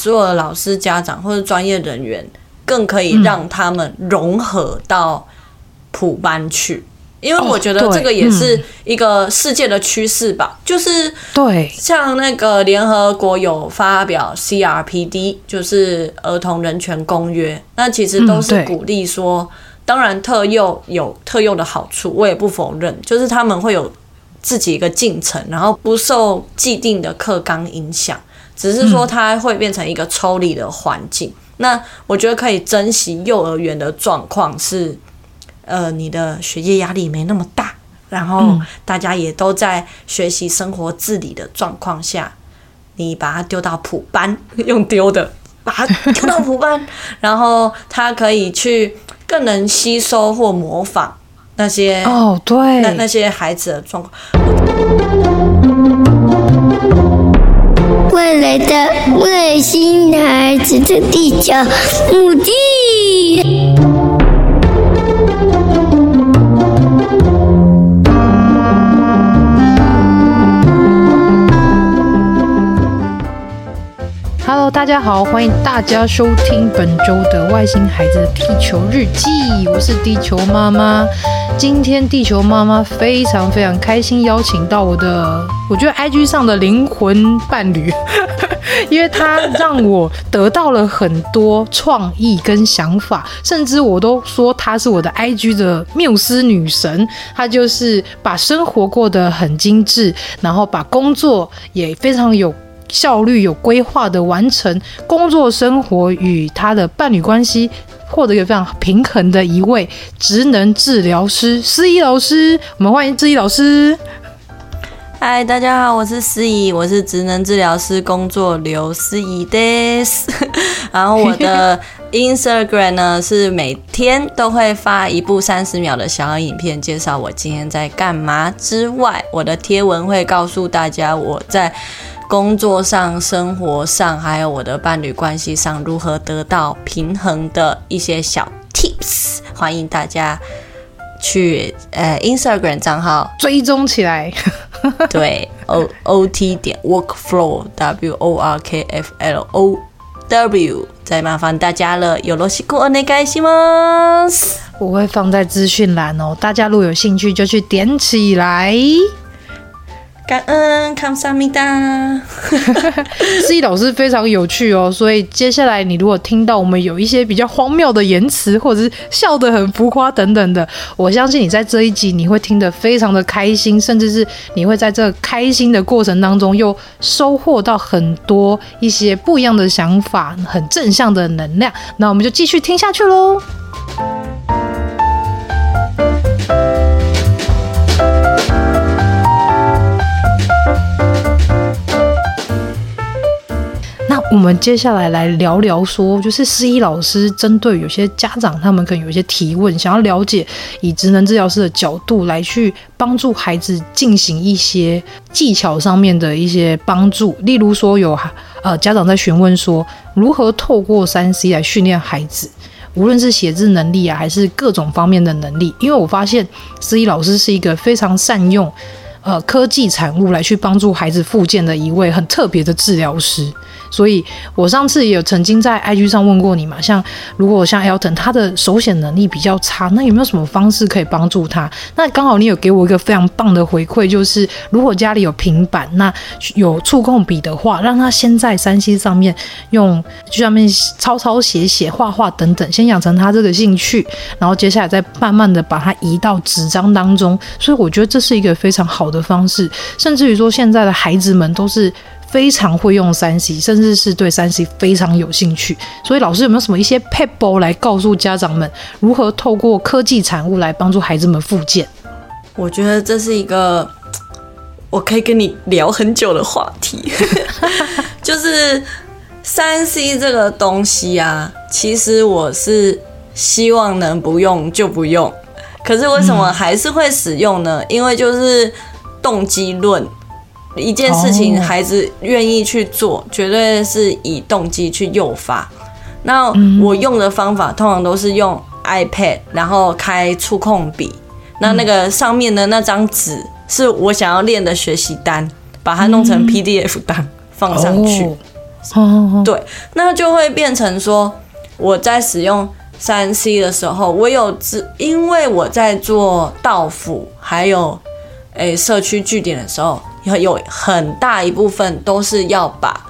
所有的老师、家长或者专业人员，更可以让他们融合到普班去。因为我觉得这个也是一个世界的趋势吧，哦、就是对，像那个联合国有发表 CRPD，就是儿童人权公约，那其实都是鼓励说，嗯、当然特幼有特幼的好处，我也不否认，就是他们会有自己一个进程，然后不受既定的课纲影响，只是说它会变成一个抽离的环境。嗯、那我觉得可以珍惜幼儿园的状况是。呃，你的学业压力没那么大，然后大家也都在学习生活自理的状况下，你把它丢到普班，用丢的把它丢到普班，然后他可以去更能吸收或模仿那些哦，对，那那些孩子的状况。未来的外星孩子的地球母亲。大家好，欢迎大家收听本周的《外星孩子的地球日记》，我是地球妈妈。今天地球妈妈非常非常开心，邀请到我的，我觉得 IG 上的灵魂伴侣，因为他让我得到了很多创意跟想法，甚至我都说他是我的 IG 的缪斯女神。她就是把生活过得很精致，然后把工作也非常有。效率有规划的完成工作生活与他的伴侣关系，获得一个非常平衡的一位职能治疗师思怡老师。我们欢迎思怡老师。嗨，大家好，我是思怡，我是职能治疗师工作刘思怡です。然后我的 Instagram 呢是每天都会发一部三十秒的小影片，介绍我今天在干嘛之外，我的贴文会告诉大家我在。工作上、生活上，还有我的伴侣关系上，如何得到平衡的一些小 tips，欢迎大家去呃 Instagram 账号追踪起来。对，O O T 点 workflow W O R K F L O W，再麻烦大家了，よろしくお愿いします。我会放在资讯栏哦，大家如果有兴趣就去点起来。 感恩康萨米达，思怡 老师非常有趣哦，所以接下来你如果听到我们有一些比较荒谬的言辞，或者是笑得很浮夸等等的，我相信你在这一集你会听得非常的开心，甚至是你会在这开心的过程当中又收获到很多一些不一样的想法，很正向的能量。那我们就继续听下去喽。我们接下来来聊聊说，就是思怡老师针对有些家长，他们可能有一些提问，想要了解以职能治疗师的角度来去帮助孩子进行一些技巧上面的一些帮助。例如说，有呃家长在询问说，如何透过三 C 来训练孩子，无论是写字能力啊，还是各种方面的能力。因为我发现思怡老师是一个非常善用呃科技产物来去帮助孩子复健的一位很特别的治疗师。所以，我上次也有曾经在 IG 上问过你嘛，像如果像 Elton 他的手写能力比较差，那有没有什么方式可以帮助他？那刚好你有给我一个非常棒的回馈，就是如果家里有平板，那有触控笔的话，让他先在 3C 上面用，就上面抄抄写写、画画等等，先养成他这个兴趣，然后接下来再慢慢的把它移到纸张当中。所以我觉得这是一个非常好的方式，甚至于说现在的孩子们都是。非常会用三 C，甚至是对三 C 非常有兴趣。所以老师有没有什么一些撇步来告诉家长们，如何透过科技产物来帮助孩子们复健？我觉得这是一个我可以跟你聊很久的话题，就是三 C 这个东西啊，其实我是希望能不用就不用，可是为什么还是会使用呢？因为就是动机论。一件事情，孩子愿意去做，绝对是以动机去诱发。那我用的方法通常都是用 iPad，然后开触控笔。那那个上面的那张纸是我想要练的学习单，把它弄成 PDF 单放上去。子。哦、对，那就会变成说我在使用三 C 的时候，我有只，因为我在做到府还有诶社区据点的时候，有很大一部分都是要把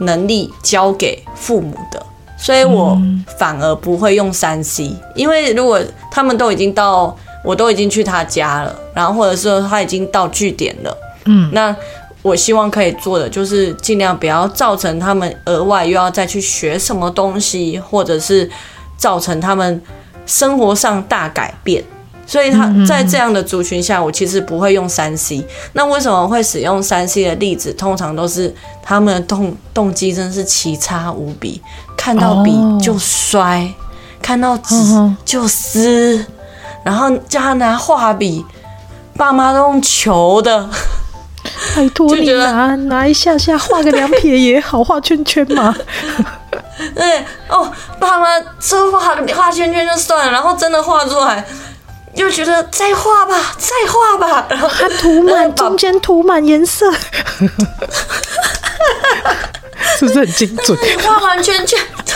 能力交给父母的。所以我反而不会用三 C，因为如果他们都已经到，我都已经去他家了，然后或者是他已经到据点了，嗯，那我希望可以做的就是尽量不要造成他们额外又要再去学什么东西，或者是造成他们生活上大改变。所以他在这样的族群下，我其实不会用三 C。那为什么会使用三 C 的例子？通常都是他们的动动机真是奇差无比，看到笔就摔，看到纸就撕，然后叫他拿画笔，爸妈都用求的，拜托你拿拿一下下画个两撇也好，画圈圈嘛。对哦，爸妈说画画圈圈就算了，然后真的画出来。就觉得再画吧，再画吧，然后它涂满 中间涂满颜色，是不是很精准？画完圈圈，对，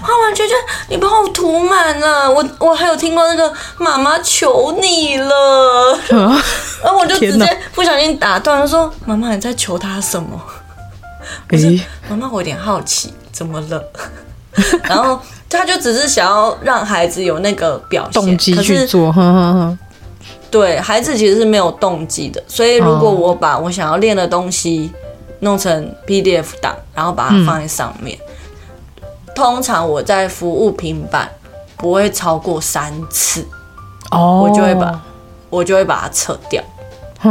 画完圈圈，你帮我涂满了。我我还有听过那个妈妈求你了，然后我就直接不小心打断了，说：“妈妈你在求他什么？”可是妈妈，我有点好奇，怎么了？然后。他就只是想要让孩子有那个表现动机去做，呵呵呵，对，孩子其实是没有动机的。所以如果我把我想要练的东西弄成 PDF 档，然后把它放在上面，嗯、通常我在服务平板不会超过三次，哦，我就会把我就会把它撤掉。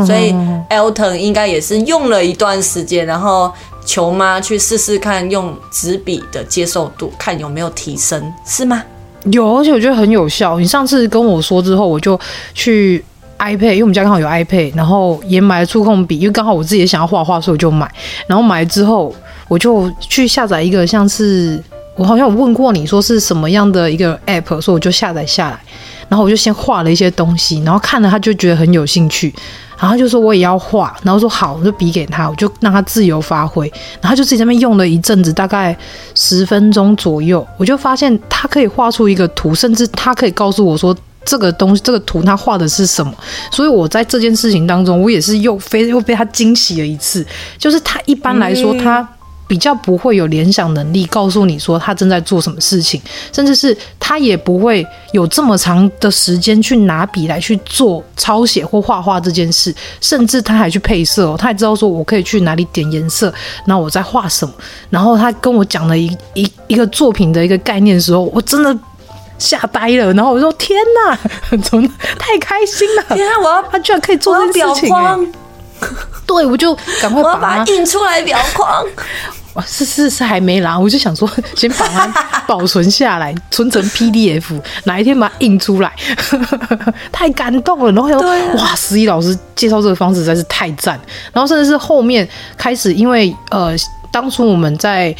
所以 Elton 应该也是用了一段时间，然后。求妈去试试看用纸笔的接受度，看有没有提升，是吗？有，而且我觉得很有效。你上次跟我说之后，我就去 iPad，因为我们家刚好有 iPad，然后也买了触控笔，因为刚好我自己也想要画画，所以我就买。然后买了之后，我就去下载一个，像是我好像有问过你说是什么样的一个 App，所以我就下载下来，然后我就先画了一些东西，然后看了他就觉得很有兴趣。然后就说我也要画，然后说好，我就笔给他，我就让他自由发挥。然后他就自己在那边用了一阵子，大概十分钟左右，我就发现他可以画出一个图，甚至他可以告诉我说这个东西、这个图他画的是什么。所以我在这件事情当中，我也是又非又被他惊喜了一次。就是他一般来说他。比较不会有联想能力，告诉你说他正在做什么事情，甚至是他也不会有这么长的时间去拿笔来去做抄写或画画这件事，甚至他还去配色哦，他还知道说我可以去哪里点颜色，然后我在画什么，然后他跟我讲了一一一个作品的一个概念的时候，我真的吓呆了，然后我说天哪，怎么太开心了！天啊，我要他居然可以做这件事情，欸，对，我就赶快把它印出来表框。哇，是是是，还没啦，我就想说，先把它 保存下来，存成 PDF，哪一天把它印出来，太感动了。然后又哇，十一老师介绍这个方式实在是太赞。然后甚至是后面开始，因为呃，当初我们在。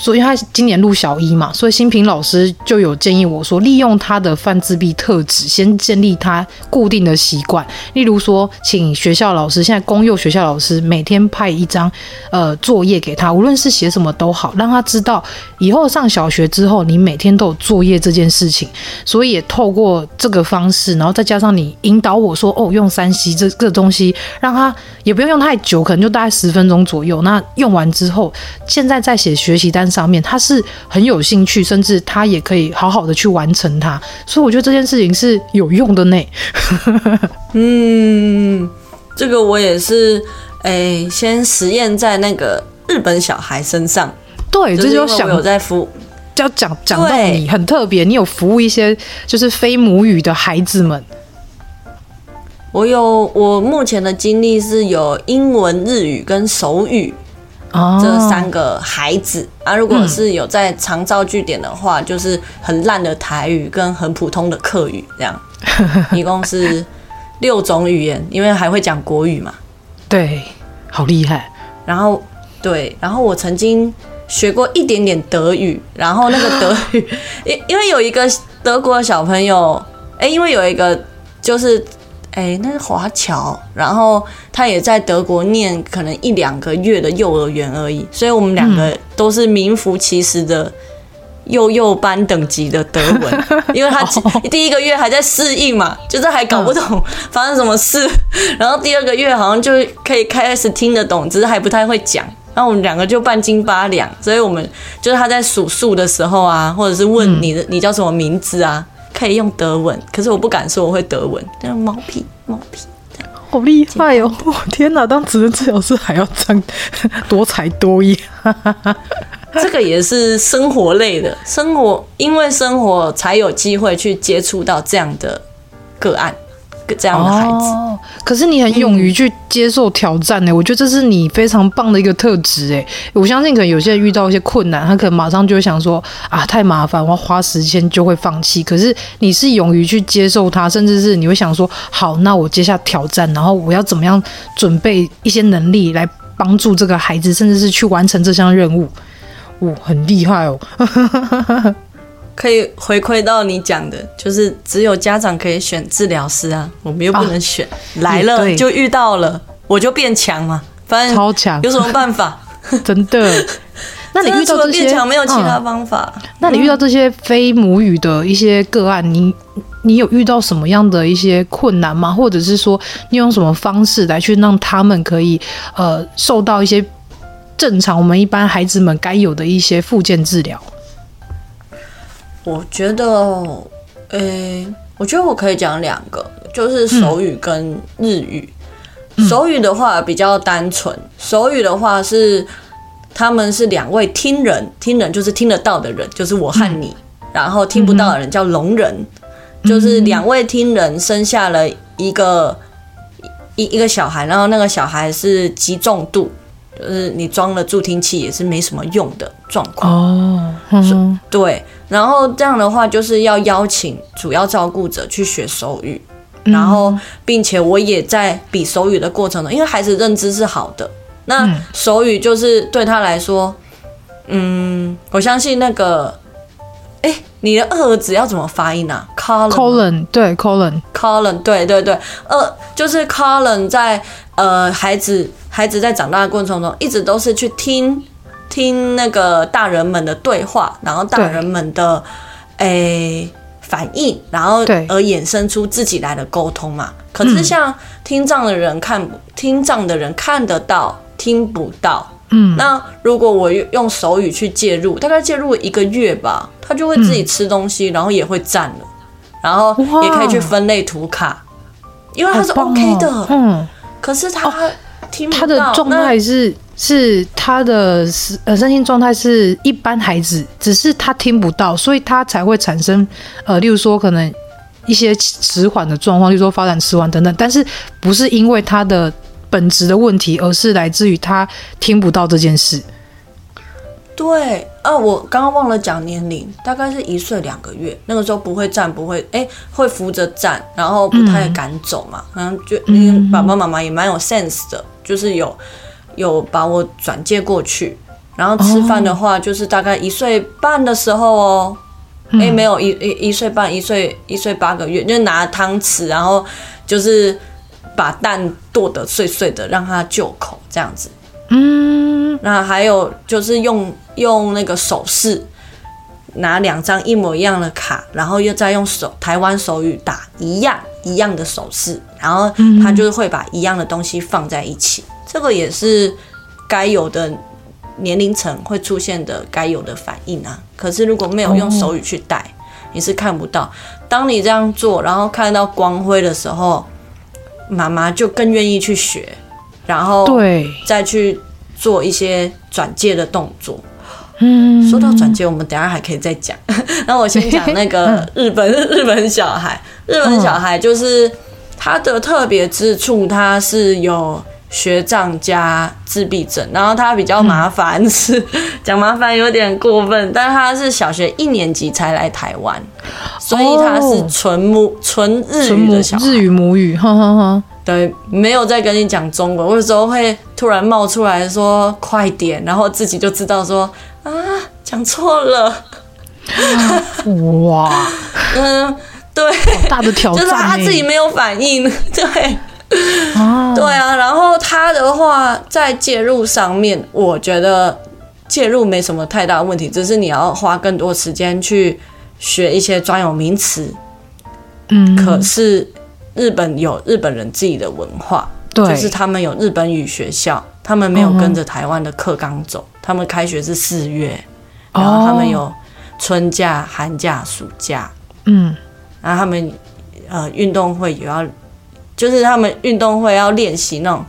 所以他今年入小一嘛，所以新平老师就有建议我说，利用他的泛自闭特质，先建立他固定的习惯。例如说，请学校老师，现在公幼学校老师每天派一张呃作业给他，无论是写什么都好，让他知道以后上小学之后，你每天都有作业这件事情。所以也透过这个方式，然后再加上你引导我说，哦，用三 C 这这个东西，让他也不用用太久，可能就大概十分钟左右。那用完之后，现在在写学习单。上面他是很有兴趣，甚至他也可以好好的去完成它，所以我觉得这件事情是有用的呢。嗯，这个我也是，哎、欸，先实验在那个日本小孩身上。对，这就想有在服，就要讲讲到你很特别，你有服务一些就是非母语的孩子们。我有，我目前的经历是有英文、日语跟手语。这三个孩子啊，如果是有在长照据点的话，嗯、就是很烂的台语跟很普通的客语，这样，一共是六种语言，因为还会讲国语嘛。对，好厉害。然后对，然后我曾经学过一点点德语，然后那个德语，因因为有一个德国的小朋友，哎，因为有一个就是哎，那是华侨，然后他也在德国念可能一两个月的幼儿园而已，所以我们两个都是名副其实的幼幼班等级的德文，因为他第一个月还在适应嘛，就是还搞不懂发生什么事，然后第二个月好像就可以开始听得懂，只是还不太会讲，然后我们两个就半斤八两，所以我们就是他在数数的时候啊，或者是问你的你叫什么名字啊。可以用德文，可是我不敢说我会德文。但是猫屁猫屁，好厉害哦！我天哪，当职能治疗师还要这样多才多艺，这个也是生活类的，生活因为生活才有机会去接触到这样的个案。这样的孩子，哦，可是你很勇于去接受挑战呢，我觉得这是你非常棒的一个特质哎。我相信可能有些人遇到一些困难，他可能马上就会想说啊，太麻烦，我要花时间就会放弃。可是你是勇于去接受它，甚至是你会想说，好，那我接下挑战，然后我要怎么样准备一些能力来帮助这个孩子，甚至是去完成这项任务。哦，很厉害哦。可以回馈到你讲的，就是只有家长可以选治疗师啊，我们又不能选，啊、来了就遇到了，我就变强嘛，反正超强，有什么办法？真的？那你遇到这些变强没有其他方法？嗯、那你遇到这些非母语的一些个案，你你有遇到什么样的一些困难吗？或者是说，你用什么方式来去让他们可以呃受到一些正常我们一般孩子们该有的一些附件治疗？我觉得，诶、欸，我觉得我可以讲两个，就是手语跟日语。嗯、手语的话比较单纯，手语的话是他们是两位听人，听人就是听得到的人，就是我和你，嗯、然后听不到的人叫聋人，嗯、就是两位听人生下了一个一一个小孩，然后那个小孩是极重度。就是你装了助听器也是没什么用的状况。哦，嗯、对，然后这样的话就是要邀请主要照顾者去学手语，嗯、然后并且我也在比手语的过程中，因为孩子认知是好的，那手语就是对他来说，嗯，我相信那个，哎，你的二儿子要怎么发音啊？Colin，Colin，对，Colin，Colin，对对对，二，就是 Colin 在呃孩子。孩子在长大的过程中，一直都是去听听那个大人们的对话，然后大人们的诶、欸、反应，然后而衍生出自己来的沟通嘛。可是像听障的人看，嗯、听障的人看得到，听不到。嗯，那如果我用手语去介入，大概介入一个月吧，他就会自己吃东西，嗯、然后也会站了，然后也可以去分类图卡，因为他是 OK 的。哦、嗯，可是他。哦他的状态是是他的呃身心状态是一般孩子，只是他听不到，所以他才会产生呃，例如说可能一些迟缓的状况，例如说发展迟缓等等。但是不是因为他的本质的问题，而是来自于他听不到这件事。对，啊，我刚刚忘了讲年龄，大概是一岁两个月，那个时候不会站，不会，哎，会扶着站，然后不太敢走嘛，然后就因为爸爸妈妈也蛮有 sense 的。就是有有把我转介过去，然后吃饭的话，就是大概一岁半的时候哦，哎、没有一一一岁半，一岁一岁八个月，就拿汤匙，然后就是把蛋剁得碎碎的，让他就口这样子。嗯，那还有就是用用那个手势，拿两张一模一样的卡，然后又再用手台湾手语打一样一样的手势。然后他就是会把一样的东西放在一起，这个也是该有的年龄层会出现的该有的反应啊。可是如果没有用手语去带，你是看不到。当你这样做，然后看到光辉的时候，妈妈就更愿意去学，然后对，再去做一些转介的动作。嗯，说到转介，我们等下还可以再讲。那我先讲那个 日本日本小孩，日本小孩就是。他的特别之处，他是有学障加自闭症，然后他比较麻烦，是 讲麻烦有点过分，但他是小学一年级才来台湾，所以他是纯母纯日语的小孩，日语母语，哈哈哈。对，没有在跟你讲中文，我有时候会突然冒出来说快点，然后自己就知道说啊讲错了，哇，嗯。对，大的挑战，就是他自己没有反应，对，啊，对啊。然后他的话在介入上面，我觉得介入没什么太大问题，只是你要花更多时间去学一些专有名词。嗯，可是日本有日本人自己的文化，对，就是他们有日本语学校，他们没有跟着台湾的课纲走，嗯，他们开学是四月，然后他们有春假、寒假、暑假，嗯。然后他们呃运动会也要，就是他们运动会要练习那种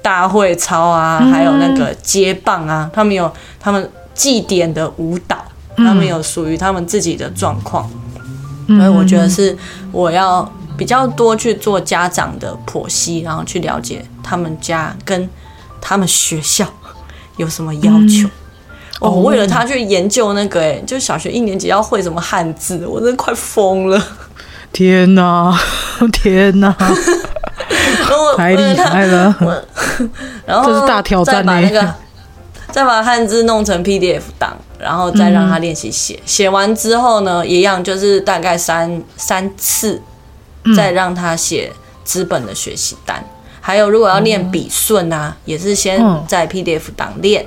大会操啊，嗯、还有那个接棒啊，他们有他们祭典的舞蹈，嗯、他们有属于他们自己的状况。所以我觉得是我要比较多去做家长的剖析，然后去了解他们家跟他们学校 有什么要求。嗯、哦，为了他去研究那个、欸，哎，就小学一年级要会什么汉字，我真的快疯了。天哪，天哪，太厉害了！然后这是大挑战呢、欸。再把那个，再把汉字弄成 PDF 档，然后再让他练习写。写、嗯、完之后呢，一样就是大概三三次，再让他写资本的学习单。嗯、还有，如果要练笔顺啊，嗯、也是先在 PDF 档练，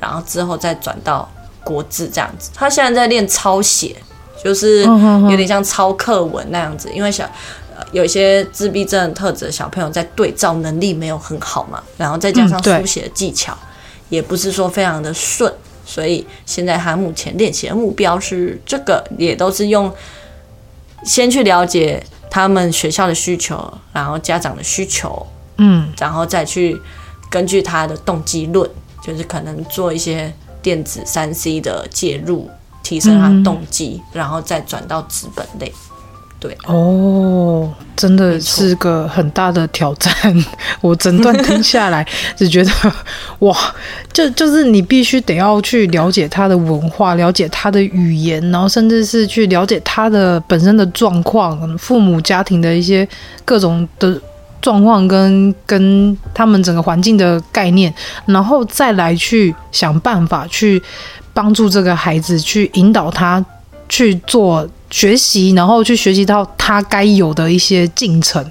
然后之后再转到国字这样子。他现在在练抄写。就是有点像抄课文那样子，因为小呃有一些自闭症特质的小朋友在对照能力没有很好嘛，然后再加上书写的技巧也不是说非常的顺，所以现在他目前练习的目标是这个，也都是用先去了解他们学校的需求，然后家长的需求，嗯，然后再去根据他的动机论，就是可能做一些电子三 C 的介入。提升他的动机，嗯，然后再转到纸本类。对哦，真的是个很大的挑战。我整段听下来，只觉得哇，就就是你必须得要去了解他的文化，了解他的语言，然后甚至是去了解他的本身的状况，父母家庭的一些各种的状况跟跟他们整个环境的概念，然后再来去想办法去。帮助这个孩子去引导他去做学习，然后去学习到他该有的一些进程，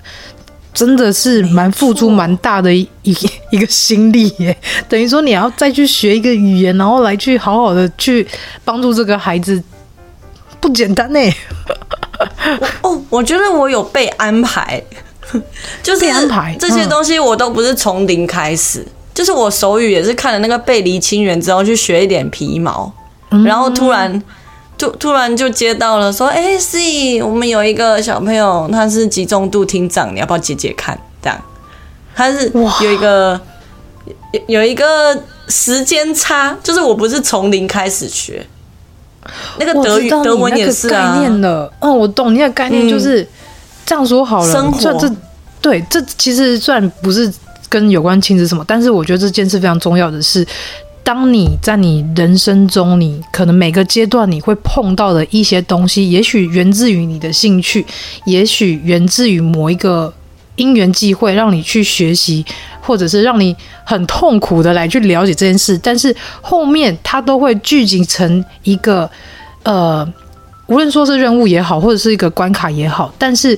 真的是蛮付出蛮大的一一 一个心力耶。等于说你要再去学一个语言，然后来去好好的去帮助这个孩子，不简单呢。哦，我觉得我有被安排，就是安排这些东西我都不是从零开始。就是我手语也是看了那个背离亲缘之后去学一点皮毛，然后突然就突突然就接到了说，哎，C，我们有一个小朋友他是集中度听障，你要不要解解看？这样，他是有一个有有一个时间差，就是我不是从零开始学，那个德语德文也是啊。概念了，哦，我懂你的概念，就是这样说好了，生活这这对这其实算不是。跟有关亲子什么，但是我觉得这件事非常重要的是，当你在你人生中，你可能每个阶段你会碰到的一些东西，也许源自于你的兴趣，也许源自于某一个因缘际会，让你去学习，或者是让你很痛苦的来去了解这件事，但是后面它都会聚集成一个，呃，无论说是任务也好，或者是一个关卡也好，但是。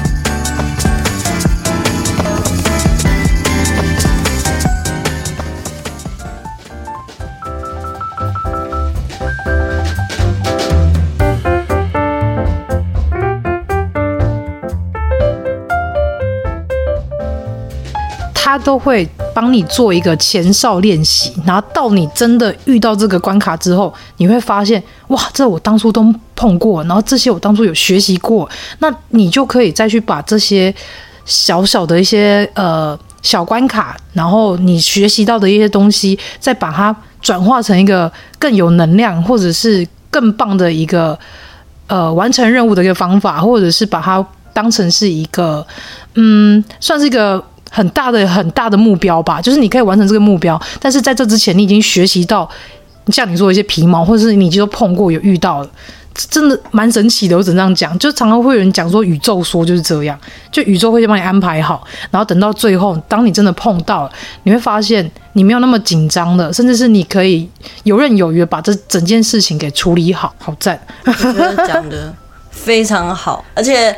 都会帮你做一个前哨练习，然后到你真的遇到这个关卡之后，你会发现，哇，这我当初都碰过，然后这些我当初有学习过，那你就可以再去把这些小小的一些呃小关卡，然后你学习到的一些东西，再把它转化成一个更有能量，或者是更棒的一个呃完成任务的一个方法，或者是把它当成是一个嗯，算是一个。很大的很大的目标吧，就是你可以完成这个目标，但是在这之前，你已经学习到，像你说的一些皮毛，或者是你已经都碰过有遇到了，真的蛮神奇的。我只能这样讲，就常常会有人讲说宇宙说就是这样，就宇宙会先帮你安排好，然后等到最后，当你真的碰到了，你会发现你没有那么紧张了，甚至是你可以游刃有余把这整件事情给处理好，好赞。我觉得讲的 非常好，而且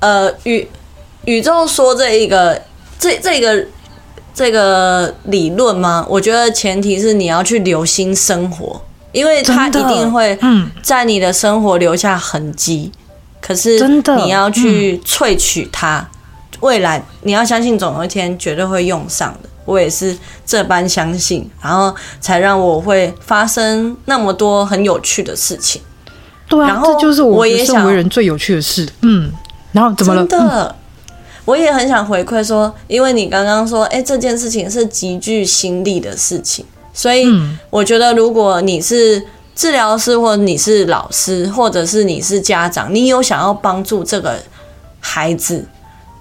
呃宇宇宙说这一个。这这个这个理论吗？我觉得前提是你要去留心生活，因为它一定会在你的生活留下痕迹。可是你要去萃取它，未来你要相信总有一天绝对会用上的。我也是这般相信，然后才让我会发生那么多很有趣的事情。对啊，这就是我也身为人最有趣的事。嗯，然后怎么了？真的。我也很想回馈说，因为你刚刚说，哎，这件事情是极具心力的事情，所以我觉得，如果你是治疗师，或者你是老师，或者是你是家长，你有想要帮助这个孩子，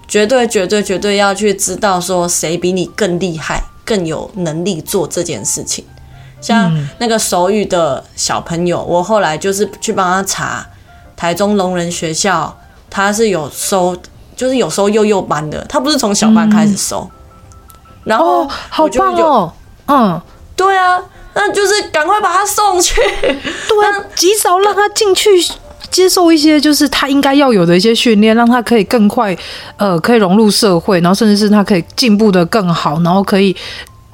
绝对、绝对、绝对要去知道说，谁比你更厉害，更有能力做这件事情。像那个手语的小朋友，我后来就是去帮他查，台中聋人学校，他是有收。就是有时候幼幼班的，他不是从小班开始收，嗯、然后好棒哦，嗯，对啊，那就是赶快把他送去，对啊，及早让他进去接受一些就是他应该要有的一些训练，让他可以更快呃可以融入社会，然后甚至是他可以进步的更好，然后可以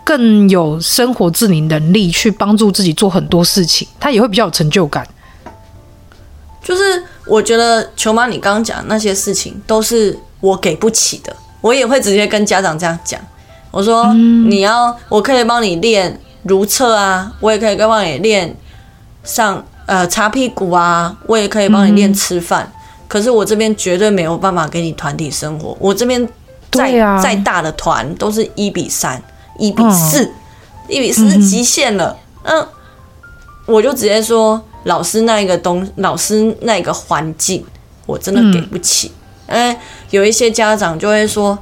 更有生活自理能力去帮助自己做很多事情，他也会比较有成就感，就是。我觉得球妈，你刚刚讲那些事情都是我给不起的，我也会直接跟家长这样讲。我说你要，我可以帮你练如厕啊，我也可以帮你练上呃擦屁股啊，我也可以帮你练吃饭。可是我这边绝对没有办法给你团体生活，我这边再再大的团都是一比三、一比四、一比四是极限了。嗯，我就直接说。老师那一个东，老师那个环境，我真的给不起。哎、嗯，有一些家长就会说，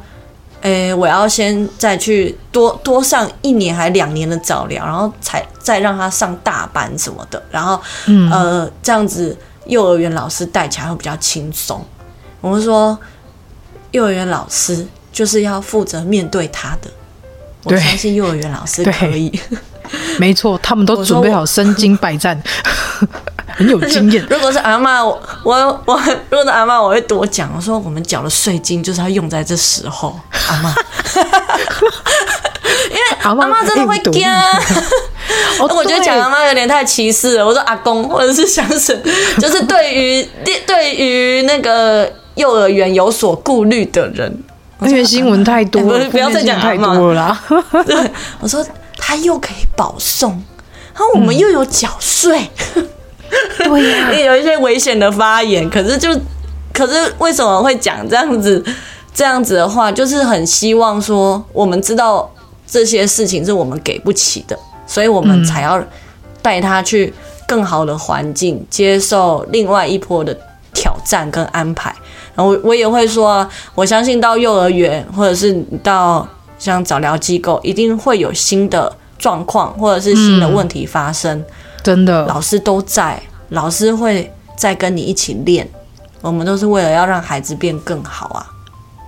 哎，我要先再去多多上一年还两年的早疗，然后才再让他上大班什么的，然后，嗯、呃，这样子幼儿园老师带起来会比较轻松。我们说，幼儿园老师就是要负责面对他的，我相信幼儿园老师可以。没错，他们都准备好身经百战，很有经验。如果是阿嬷，我我我，如果是阿嬷，我会多讲。我说我们缴的税金就是要用在这时候，阿嬷，因为阿嬷真的会惊。我觉得讲阿嬷有点太歧视了。我说阿公或者是相声，就是对于对于那个幼儿园有所顾虑的人，因为新闻太多了，不要再讲太多了啦。对，我说。他又可以保送，然后我们又有缴税，嗯、对呀、啊，有一些危险的发言。可是就，可是为什么会讲这样子？这样子的话，就是很希望说，我们知道这些事情是我们给不起的，所以我们才要带他去更好的环境，接受另外一波的挑战跟安排。然后我也会说，我相信到幼儿园或者是到。像早疗机构一定会有新的状况或者是新的问题发生，嗯、真的，老师都在，老师会再跟你一起练，我们都是为了要让孩子变更好啊。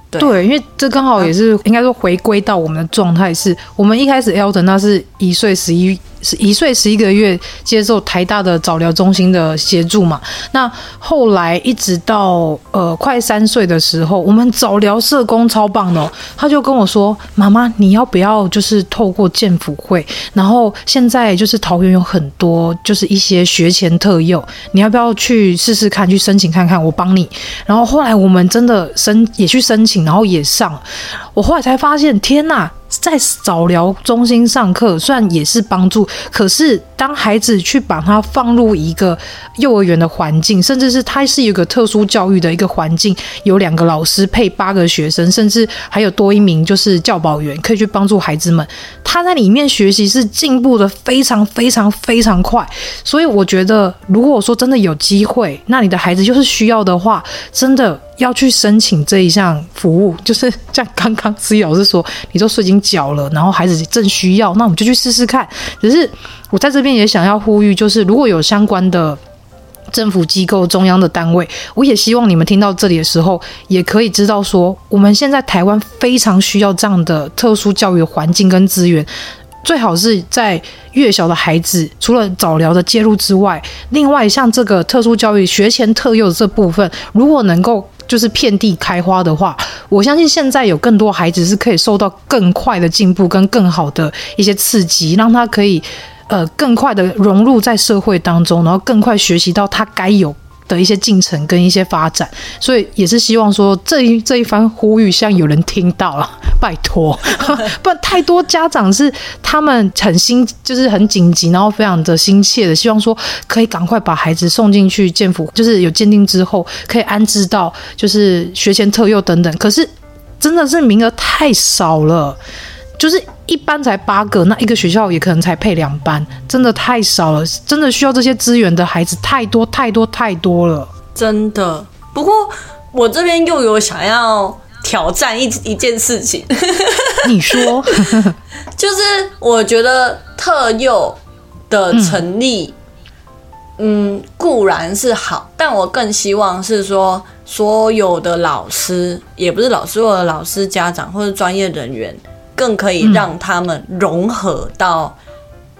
对，对，因为这刚好也是应该说回归到我们的状态是，我们一开始 Elton 那是一岁十一是是一岁十一个月接受台大的早疗中心的协助嘛。那后来一直到呃快三岁的时候，我们早疗社工超棒哦，他就跟我说：“妈妈，你要不要就是透过健辅会？然后现在就是桃园有很多就是一些学前特幼，你要不要去试试看，去申请看看？我帮你。”然后后来我们真的申也去申请，然后也上。我后来才发现，天呐！在早疗中心上课，虽然也是帮助，可是当孩子去把他放入一个幼儿园的环境，甚至是他是一个特殊教育的一个环境，有两个老师配八个学生，甚至还有多一名就是教保员可以去帮助孩子们。他在里面学习是进步的非常非常非常快，所以我觉得，如果说真的有机会，那你的孩子就是需要的话，真的。要去申请这一项服务，就是像刚刚思怡老师说，你都说已经缴了，然后孩子正需要，那我们就去试试看。只是我在这边也想要呼吁，就是如果有相关的政府机构、中央的单位，我也希望你们听到这里的时候，也可以知道说，我们现在台湾非常需要这样的特殊教育环境跟资源。最好是在越小的孩子，除了早疗的介入之外，另外像这个特殊教育学前特幼这部分，如果能够就是遍地开花的话，我相信现在有更多孩子是可以受到更快的进步跟更好的一些刺激，让他可以呃更快的融入在社会当中，然后更快学习到他该有的一些进程跟一些发展，所以也是希望说这一这一番呼吁，像有人听到了，拜托，不然太多家长是他们很心，就是很紧急，然后非常的心切的，希望说可以赶快把孩子送进去健辅，就是有鉴定之后可以安置到就是学前特幼等等，可是真的是名额太少了。就是一班才八个，那一个学校也可能才配两班，真的太少了。真的需要这些资源的孩子太多太多太多了，真的。不过我这边又有想要挑战一一件事情，你说，就是我觉得特幼的成立，嗯，嗯，固然是好，但我更希望是说所有的老师，也不是老师，所有的老师、家长或者专业人员。更可以让他们融合到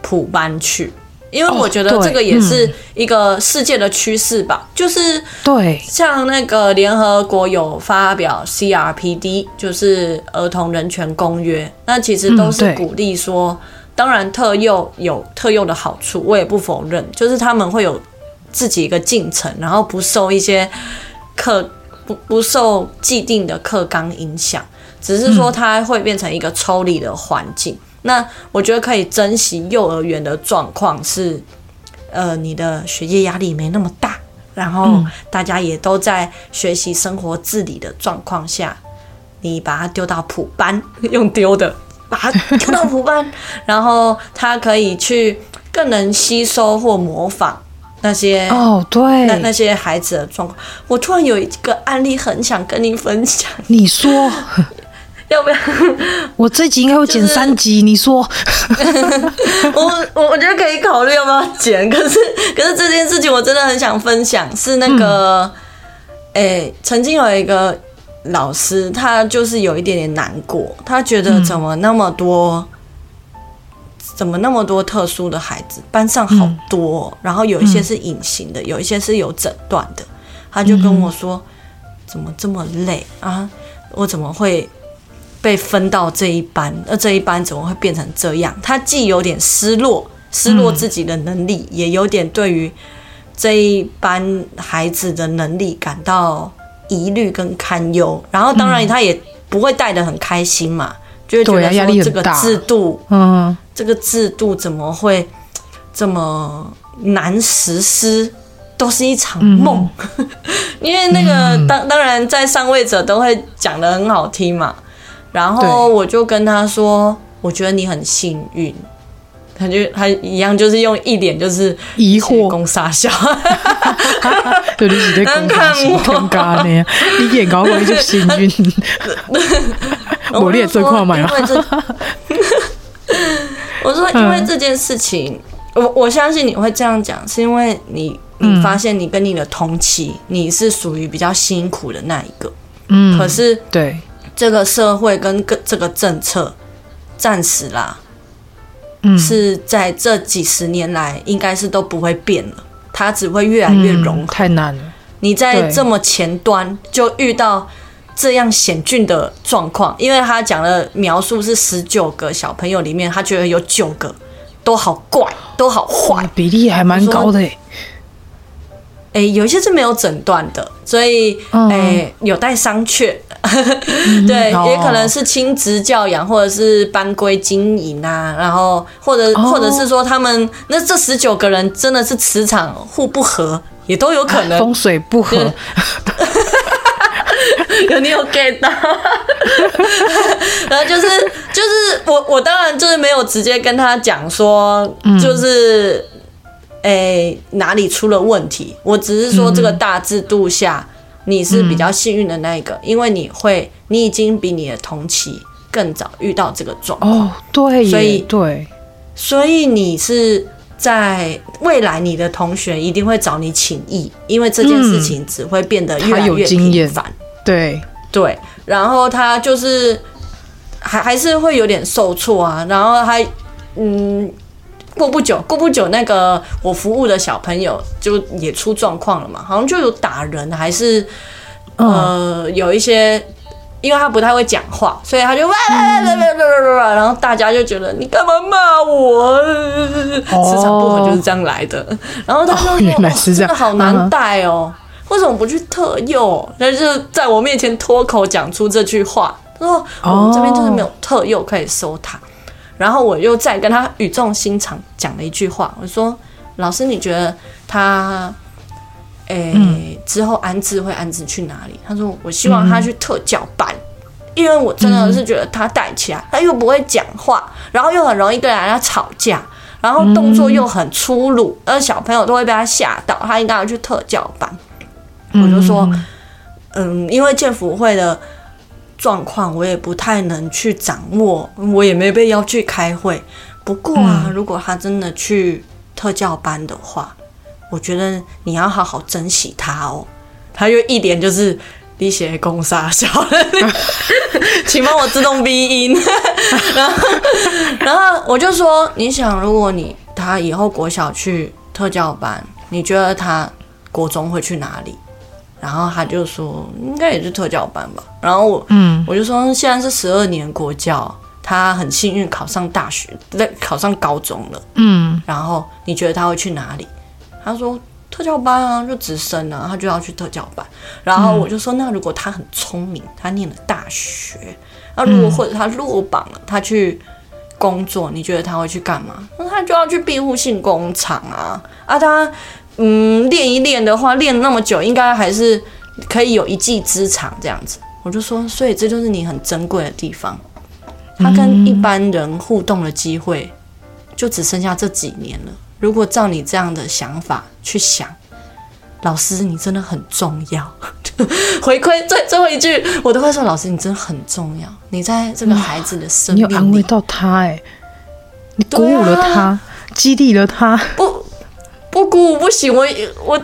普班去，因为我觉得这个也是一个世界的趋势吧。就是对，像那个联合国有发表 CRPD，就是儿童人权公约，那其实都是鼓励说，当然特幼有特幼的好处，我也不否认，就是他们会有自己一个进程，然后不受一些课不不受既定的课纲影响。只是说它会变成一个抽离的环境，嗯。那我觉得可以珍惜幼儿园的状况是，呃，你的学业压力没那么大，然后大家也都在学习生活自理的状况下，你把它丢到普班，用丢的把它丢到普班，然后他可以去更能吸收或模仿那些哦，对，那那些孩子的状况。我突然有一个案例很想跟您分享，你说。要不要？我这集应该会剪三集，就是、你说？我我我觉得可以考虑要不要剪，可是可是这件事情我真的很想分享，是那个，哎、嗯欸，曾经有一个老师，他就是有一点点难过，他觉得怎么那么多，嗯、怎么那么多特殊的孩子，班上好多，嗯、然后有一些是隐形的，有一些是有诊断的，他就跟我说，嗯、怎么这么累啊？我怎么会？被分到这一班，那这一班怎么会变成这样？他既有点失落，失落自己的能力，嗯、也有点对于这一班孩子的能力感到疑虑跟堪忧。然后，当然他也不会带的很开心嘛，嗯、就会觉得说这个制度，嗯，这个制度怎么会这么难实施？都是一场梦，嗯、因为那个当当然在上位者都会讲的很好听嘛。然后我就跟他说：“我觉得你很幸运。”他就他一样，就是用一脸就是疑惑、攻杀笑。对，你是在攻杀笑，尴尬呢？你演高我就幸运。我列这块买了。我说，因为这件事情，我我相信你会这样讲，是因为你你发现你跟你的同期，你是属于比较辛苦的那一个。嗯，可是对。这个社会跟个这个政策，暂时啦，嗯是在这几十年来应该是都不会变了，它只会越来越融合。嗯，太难了。你在这么前端就遇到这样险峻的状况，因为他讲的描述是十九个小朋友里面，他觉得有九个都好怪，都好坏，比例还蛮高的诶。哎，有一些是没有诊断的，所以哎有待商榷。嗯、对，嗯、也可能是亲职教养，或者是班规经营啊，然后或者、哦、或者是说他们那这十九个人真的是磁场互不合，也都有可能风水不合。有你有 get 到？然 后就是就是我我当然就是没有直接跟他讲说，就是。嗯诶、欸，哪里出了问题？我只是说，这个大制度下，你是比较幸运的那一个，嗯、因为你会，你已经比你的同期更早遇到这个状况。哦，对，所以对，所以你是在未来，你的同学一定会找你请益，因为这件事情只会变得越来越频繁。对对，然后他就是还还是会有点受挫啊，然后还嗯。过不久，过不久，那个我服务的小朋友就也出状况了嘛，好像就有打人，还是呃有一些，因为他不太会讲话，所以他就哇哇哇哇哇哇，然后大家就觉得你干嘛骂我？磁场不合就是这样来的。然后他说：“原来是这样，真的好难带哦，为什么不去特幼？”他就在我面前脱口讲出这句话，他说：“我们这边就是没有特幼可以收他。”然后我又再跟他语重心长讲了一句话，我说：“老师，你觉得他，诶、嗯、之后安置会安置去哪里？”他说：“我希望他去特教班，嗯、因为我真的是觉得他带起来，他又不会讲话，然后又很容易跟人家吵架，然后动作又很粗鲁，而小朋友都会被他吓到，他应该要去特教班。”我就说：“嗯，因为建福会的。”状况我也不太能去掌握，我也没被邀去开会。不过啊，如果他真的去特教班的话，我觉得你要好好珍惜他哦。他又一点就是滴血攻杀小，请帮我自动逼音。然后，然后我就说，你想，如果你他以后国小去特教班，你觉得他国中会去哪里？然后他就说，应该也是特教班吧。然后我，嗯，我就说，现在是十二年国教，他很幸运考上大学，在考上高中了。嗯，然后你觉得他会去哪里？他说特教班啊，就直升啊，他就要去特教班。然后我就说，那如果他很聪明，他念了大学，那如果或者他落榜了，他去工作，你觉得他会去干嘛？那他就要去庇护性工厂啊，啊他。嗯，练一练的话，练那么久，应该还是可以有一技之长这样子。我就说，所以这就是你很珍贵的地方。他跟一般人互动的机会，就只剩下这几年了。如果照你这样的想法去想，老师你真的很重要。回馈最最后一句，我都会说，老师你真的很重要。你在这个孩子的生命里，你有安慰到他哎、欸，你鼓舞了他，啊、激励了他。不。不鼓舞不行，我我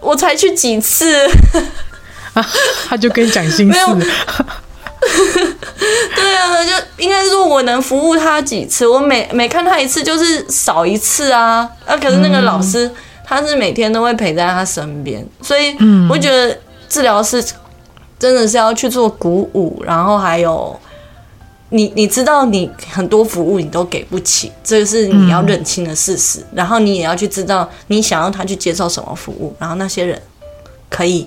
我才去几次，啊，他就跟你讲心事。对啊，就应该是说我能服务他几次，我每每看他一次就是少一次啊。啊，可是那个老师、嗯、他是每天都会陪在他身边，所以我觉得治疗师真的是要去做鼓舞，然后还有。你你知道，你很多服务你都给不起，这个是你要认清的事实。嗯、然后你也要去知道，你想要他去接受什么服务，然后那些人可以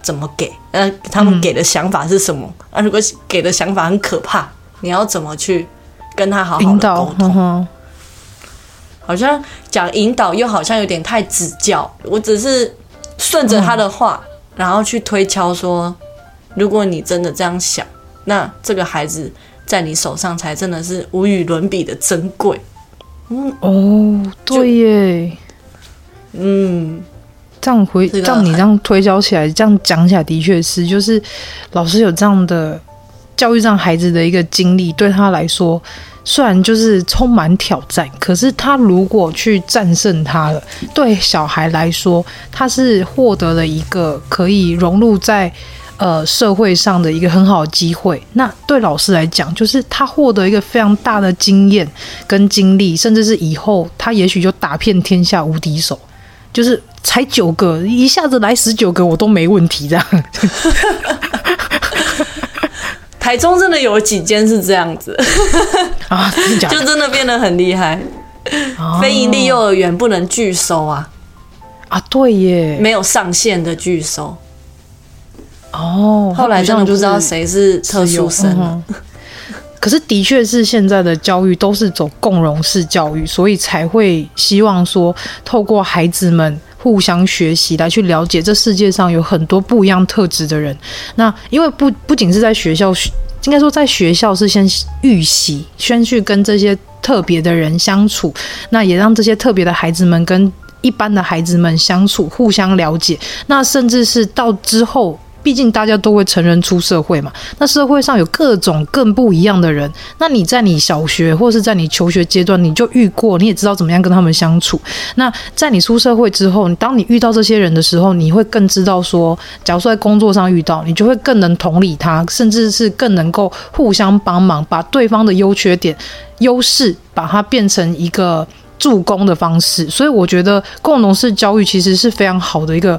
怎么给，呃，他们给的想法是什么？嗯、啊，如果给的想法很可怕，你要怎么去跟他好好的沟通？嗯、好像讲引导，又好像有点太指教。我只是顺着他的话，嗯、然后去推敲说，如果你真的这样想，那这个孩子。在你手上才真的是无与伦比的珍贵。嗯哦，对耶，嗯，这样回这样你这样推销起来，这样讲起来的确是，就是老师有这样的教育这样孩子的一个经历，对他来说虽然就是充满挑战，可是他如果去战胜他了，对小孩来说，他是获得了一个可以融入在。呃社会上的一个很好的机会。那对老师来讲，就是他获得一个非常大的经验跟经历，甚至是以后他也许就打遍天下无敌手。就是才九个，一下子来十九个，我都没问题这样。台中真的有几间是这样子 啊，就真的变得很厉害。哦、非营利幼儿园不能拒收啊！啊，对耶，没有上限的拒收。哦，后来真的不知道谁是特殊生了。可是，的确是现在的教育都是走共融式教育，所以才会希望说，透过孩子们互相学习来去了解这世界上有很多不一样特质的人。那因为不不仅是在学校，应该说在学校是先预习，先去跟这些特别的人相处，那也让这些特别的孩子们跟一般的孩子们相处，互相了解。那甚至是到之后。毕竟大家都会成人出社会嘛，那社会上有各种更不一样的人。那你在你小学或是在你求学阶段，你就遇过，你也知道怎么样跟他们相处。那在你出社会之后，当你遇到这些人的时候，你会更知道说，假如说在工作上遇到，你就会更能同理他，甚至是更能够互相帮忙，把对方的优缺点、优势，把它变成一个助攻的方式。所以我觉得共同式教育其实是非常好的一个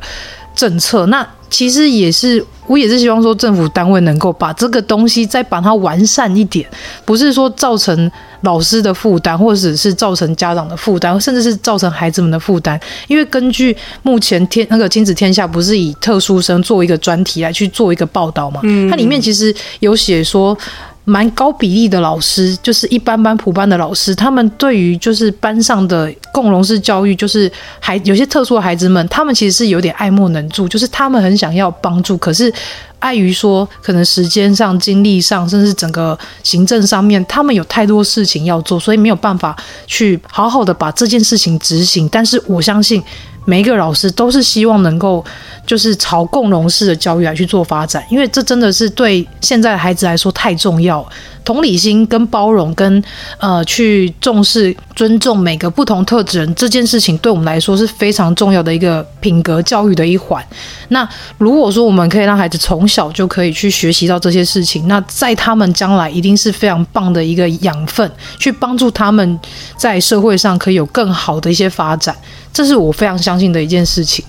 政策。那其实也是，我也是希望说政府单位能够把这个东西再把它完善一点，不是说造成老师的负担，或者是造成家长的负担，甚至是造成孩子们的负担。因为根据目前天那个亲子天下不是以特殊生做一个专题来去做一个报道嘛，嗯，它里面其实有写说。蛮高比例的老师，就是一般般普班的老师，他们对于就是班上的共融式教育，就是还有些特殊的孩子们，他们其实是有点爱莫能助，就是他们很想要帮助，可是碍于说可能时间上、精力上，甚至整个行政上面，他们有太多事情要做，所以没有办法去好好的把这件事情执行。但是我相信。每一个老师都是希望能够，就是朝共融式的教育来去做发展，因为这真的是对现在的孩子来说太重要。同理心跟包容跟呃去重视尊重每个不同特质人这件事情，对我们来说是非常重要的一个品格教育的一环。那如果说我们可以让孩子从小就可以去学习到这些事情，那在他们将来一定是非常棒的一个养分，去帮助他们在社会上可以有更好的一些发展。这是我非常相信的一件事情，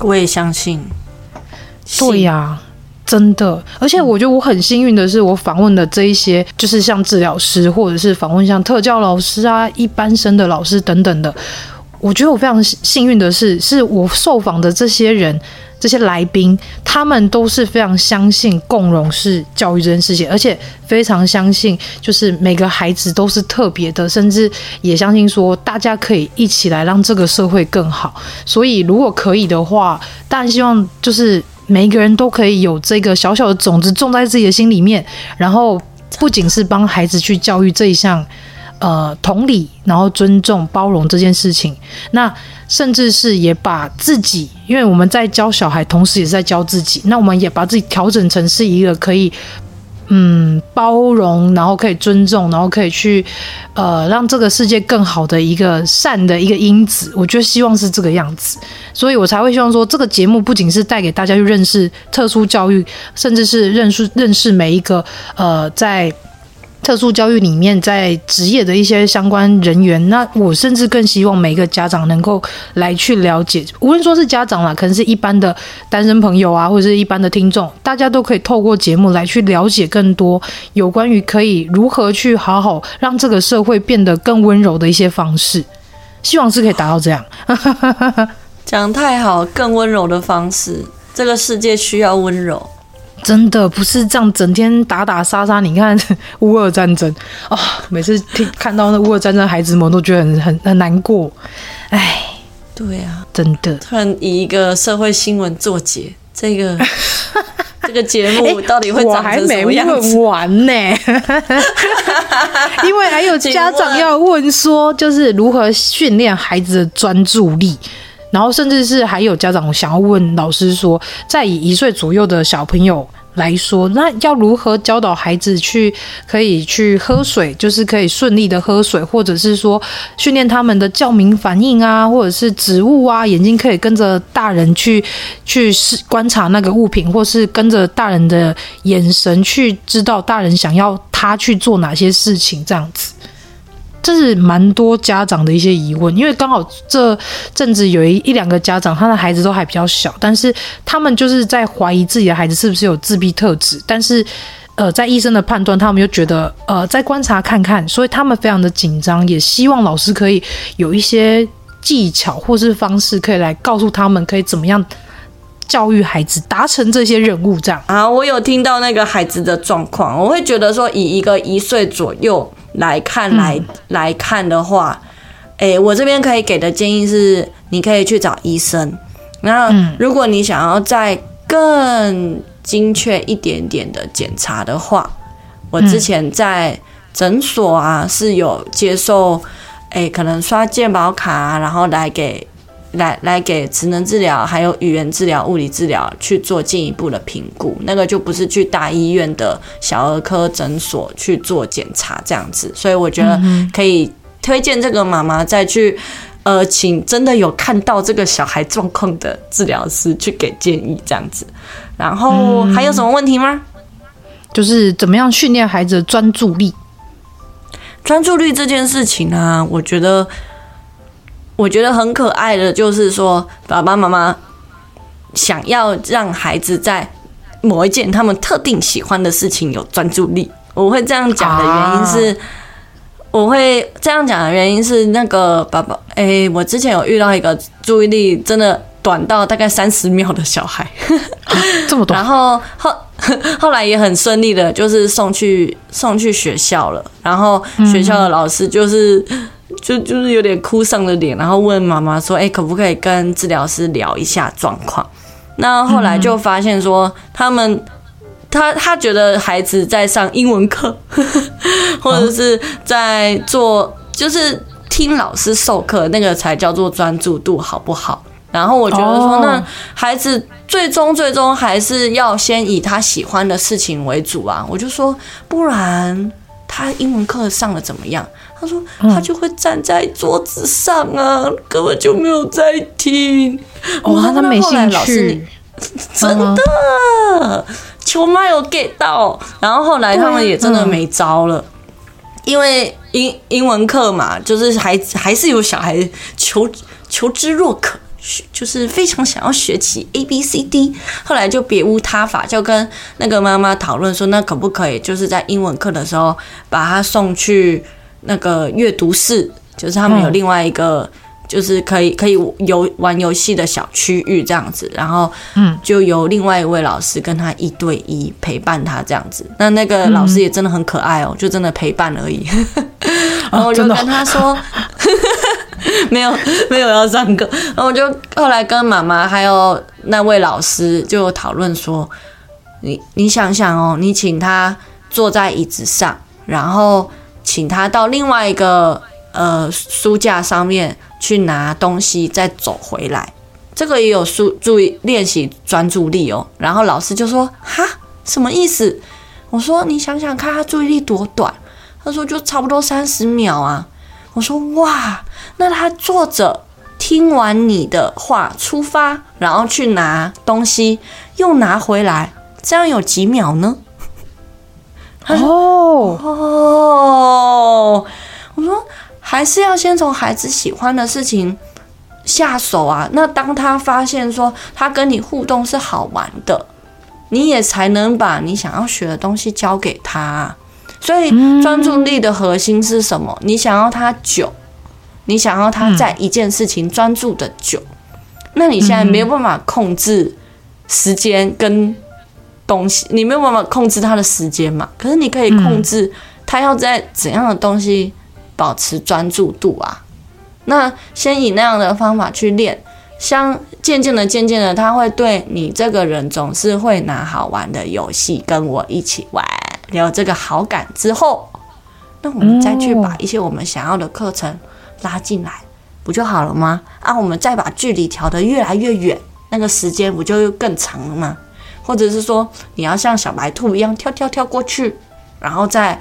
我也相信。对呀、啊，真的，而且我觉得我很幸运的是，我访问的这一些，就是像治疗师，或者是访问像特教老师啊、一般生的老师等等的。我觉得我非常幸运的是，是我受访的这些人。这些来宾，他们都是非常相信共融式教育这件事情，而且非常相信，就是每个孩子都是特别的，甚至也相信说，大家可以一起来让这个社会更好。所以，如果可以的话，当然希望就是每一个人都可以有这个小小的种子种在自己的心里面，然后不仅是帮孩子去教育这一项。呃，同理，然后尊重、包容这件事情，那甚至是也把自己，因为我们在教小孩，同时也是在教自己。那我们也把自己调整成是一个可以，嗯，包容，然后可以尊重，然后可以去，呃，让这个世界更好的一个善的一个因子。我觉得希望是这个样子，所以我才会希望说，这个节目不仅是带给大家去认识特殊教育，甚至是认识认识每一个呃在。特殊教育里面，在职业的一些相关人员，那我甚至更希望每一个家长能够来去了解，无论说是家长啦，可能是一般的单身朋友啊，或者是一般的听众，大家都可以透过节目来去了解更多有关于可以如何去好好让这个社会变得更温柔的一些方式，希望是可以达到这样。讲太好，更温柔的方式，这个世界需要温柔。真的不是这样，整天打打杀杀。你看 乌俄战争啊、哦，每次听看到那乌俄战争，孩子们都觉得很很很难过。哎，对啊，真的。突然以一个社会新闻作结，这个 这个节目到底会长成什么样子？欸、我还没问完呢，因为还有家长要问说，就是如何训练孩子的专注力。然后，甚至是还有家长想要问老师说，在以一岁左右的小朋友来说，那要如何教导孩子去可以去喝水，就是可以顺利的喝水，或者是说训练他们的叫名反应啊，或者是植物啊，眼睛可以跟着大人去去观察那个物品，或是跟着大人的眼神去知道大人想要他去做哪些事情，这样子。这是蛮多家长的一些疑问，因为刚好这阵子有一一两个家长，他的孩子都还比较小，但是他们就是在怀疑自己的孩子是不是有自闭特质，但是呃，在医生的判断，他们又觉得呃，再观察看看，所以他们非常的紧张，也希望老师可以有一些技巧或是方式，可以来告诉他们可以怎么样教育孩子达成这些任务。这样啊，我有听到那个孩子的状况，我会觉得说，以一个一岁左右。来看来、嗯、来看的话，诶，我这边可以给的建议是，你可以去找医生。那如果你想要再更精确一点点的检查的话，我之前在诊所啊是有接受，诶，可能刷健保卡啊，然后来给。来来给职能治疗，还有语言治疗、物理治疗去做进一步的评估，那个就不是去大医院的小儿科诊所去做检查这样子，所以我觉得可以推荐这个妈妈再去，呃，请真的有看到这个小孩状况的治疗师去给建议这样子。然后还有什么问题吗？就是怎么样训练孩子的专注力？专注力这件事情呢、啊，我觉得。我觉得很可爱的，就是说爸爸妈妈想要让孩子在某一件他们特定喜欢的事情有专注力。我会这样讲的原因是，我会这样讲的原因是，那个爸爸，哎，我之前有遇到一个注意力真的短到大概三十秒的小孩，这么短，然后后 后来也很顺利的，就是送去送去学校了，然后学校的老师就是。就就是有点哭丧着脸，然后问妈妈说：“哎，可不可以跟治疗师聊一下状况？”那后来就发现说，他们他他觉得孩子在上英文课，或者是在做，就是听老师授课，那个才叫做专注度好不好？然后我觉得说，那孩子最终最终还是要先以他喜欢的事情为主啊！我就说，不然他英文课上的怎么样？他说：“他就会站在桌子上啊，嗯、根本就没有在听。哦，他没兴趣，真的，球妈有 get 到。然后后来他们也真的没招了，嗯、因为英英文课嘛，就是还还是有小孩求求知若渴，就是非常想要学起 A B C D。后来就别无他法，就跟那个妈妈讨论说，那可不可以就是在英文课的时候把他送去。”那个阅读室就是他们有另外一个，就是可以可以游玩游戏的小区域这样子，然后嗯，就由另外一位老师跟他一对一陪伴他这样子。那那个老师也真的很可爱哦，就真的陪伴而已。然后我就跟他说，没有没有要上课。然后我就后来跟妈妈还有那位老师就讨论说，你你想想哦，你请他坐在椅子上，然后。请他到另外一个呃书架上面去拿东西，再走回来，这个也有书注意练习专注力哦。然后老师就说：“哈，什么意思？”我说：“你想想看，他注意力多短。”他说：“就差不多三十秒啊。”我说：“哇，那他坐着听完你的话出发，然后去拿东西，又拿回来，这样有几秒呢？”哦哦，我说还是要先从孩子喜欢的事情下手啊。那当他发现说他跟你互动是好玩的，你也才能把你想要学的东西教给他。所以专注力的核心是什么？你想要他久，你想要他在一件事情专注的久，那你现在没有办法控制时间跟。东西你没有办法控制他的时间嘛？可是你可以控制他要在怎样的东西保持专注度啊？那先以那样的方法去练，像渐渐的、渐渐的，他会对你这个人总是会拿好玩的游戏跟我一起玩，有这个好感之后，那我们再去把一些我们想要的课程拉进来，不就好了吗？啊，我们再把距离调得越来越远，那个时间不就更长了吗？或者是说你要像小白兔一样跳跳跳过去，然后再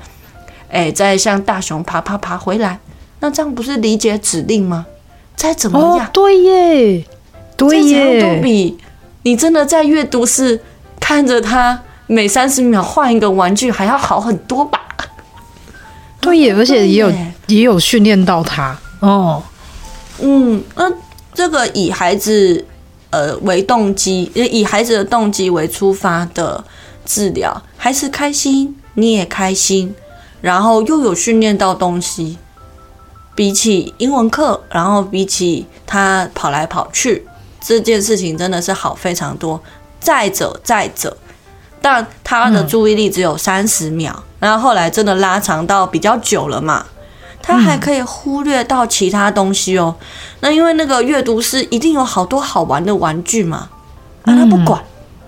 哎再像大熊爬爬爬回来，那这样不是理解指令吗？再怎么样，哦、对耶，对耶，都比你真的在阅读室看着他每三十秒换一个玩具还要好很多吧？对耶，而且也有也有训练到他哦。嗯，那这个以孩子呃为动机，以孩子的动机为出发的治疗，孩子开心，你也开心，然后又有训练到东西。比起英文课，然后比起他跑来跑去这件事情，真的是好非常多。再者，再者，但他的注意力只有三十秒，嗯，然后后来真的拉长到比较久了嘛，他还可以忽略到其他东西哦。嗯，那因为那个阅读室一定有好多好玩的玩具嘛，啊，他不管，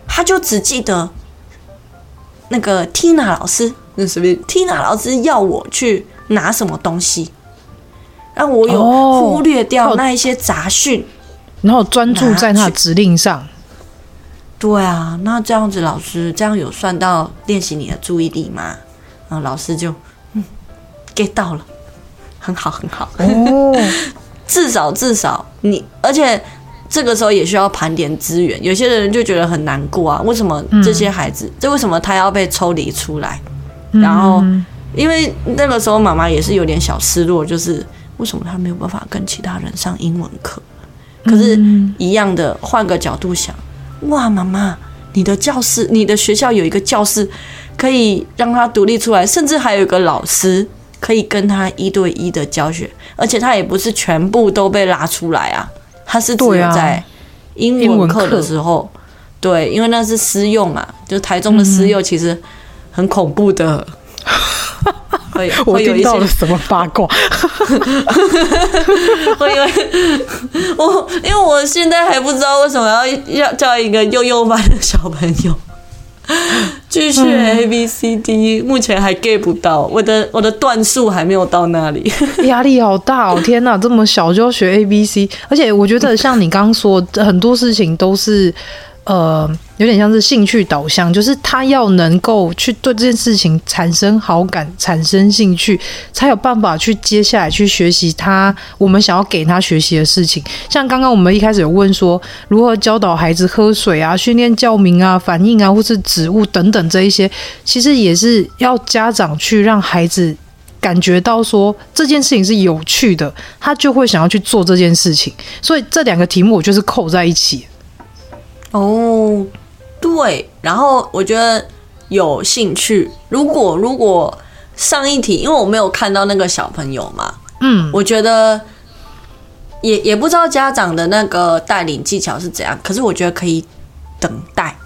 他就只记得那个 Tina 老师，那随便 Tina 老师要我去拿什么东西。让我有忽略掉那一些杂讯，哦，然后专注在他的指令上。对啊，那这样子老师这样有算到练习你的注意力吗？然后老师就嗯 get 到了，很好很好。哦，至少至少你，而且这个时候也需要盘点资源。有些人就觉得很难过啊，为什么这些孩子，这、嗯、为什么他要被抽离出来？然后因为那个时候妈妈也是有点小失落，就是。为什么他没有办法跟其他人上英文课？可是，一样的，换个角度想，哇，妈妈，你的教室，你的学校有一个教室，可以让他独立出来，甚至还有一个老师可以跟他一对一的教学，而且他也不是全部都被拉出来啊，他是只有在英文课的时候，对，因为那是私用嘛，就台中的私用其实很恐怖的。会 我听到了什么八卦？我以为我，因为我现在还不知道为什么要要叫一个幼幼班的小朋友 继续 A B C D，目前还 get 不到，我的我的段数还没有到那里，压力好大哦！天哪，这么小就要学 A B C，而且我觉得像你刚刚说，很多事情都是。呃，有点像是兴趣导向，就是他要能够去对这件事情产生好感、产生兴趣，才有办法去接下来去学习他我们想要给他学习的事情。像刚刚我们一开始有问说，如何教导孩子喝水啊、训练叫名啊、反应啊，或是植物等等这一些，其实也是要家长去让孩子感觉到说这件事情是有趣的，他就会想要去做这件事情。所以这两个题目我就是扣在一起。哦，对，然后我觉得有兴趣。如果如果上一题，因为我没有看到那个小朋友嘛，嗯，我觉得也也不知道家长的那个带领技巧是怎样。可是我觉得可以等待，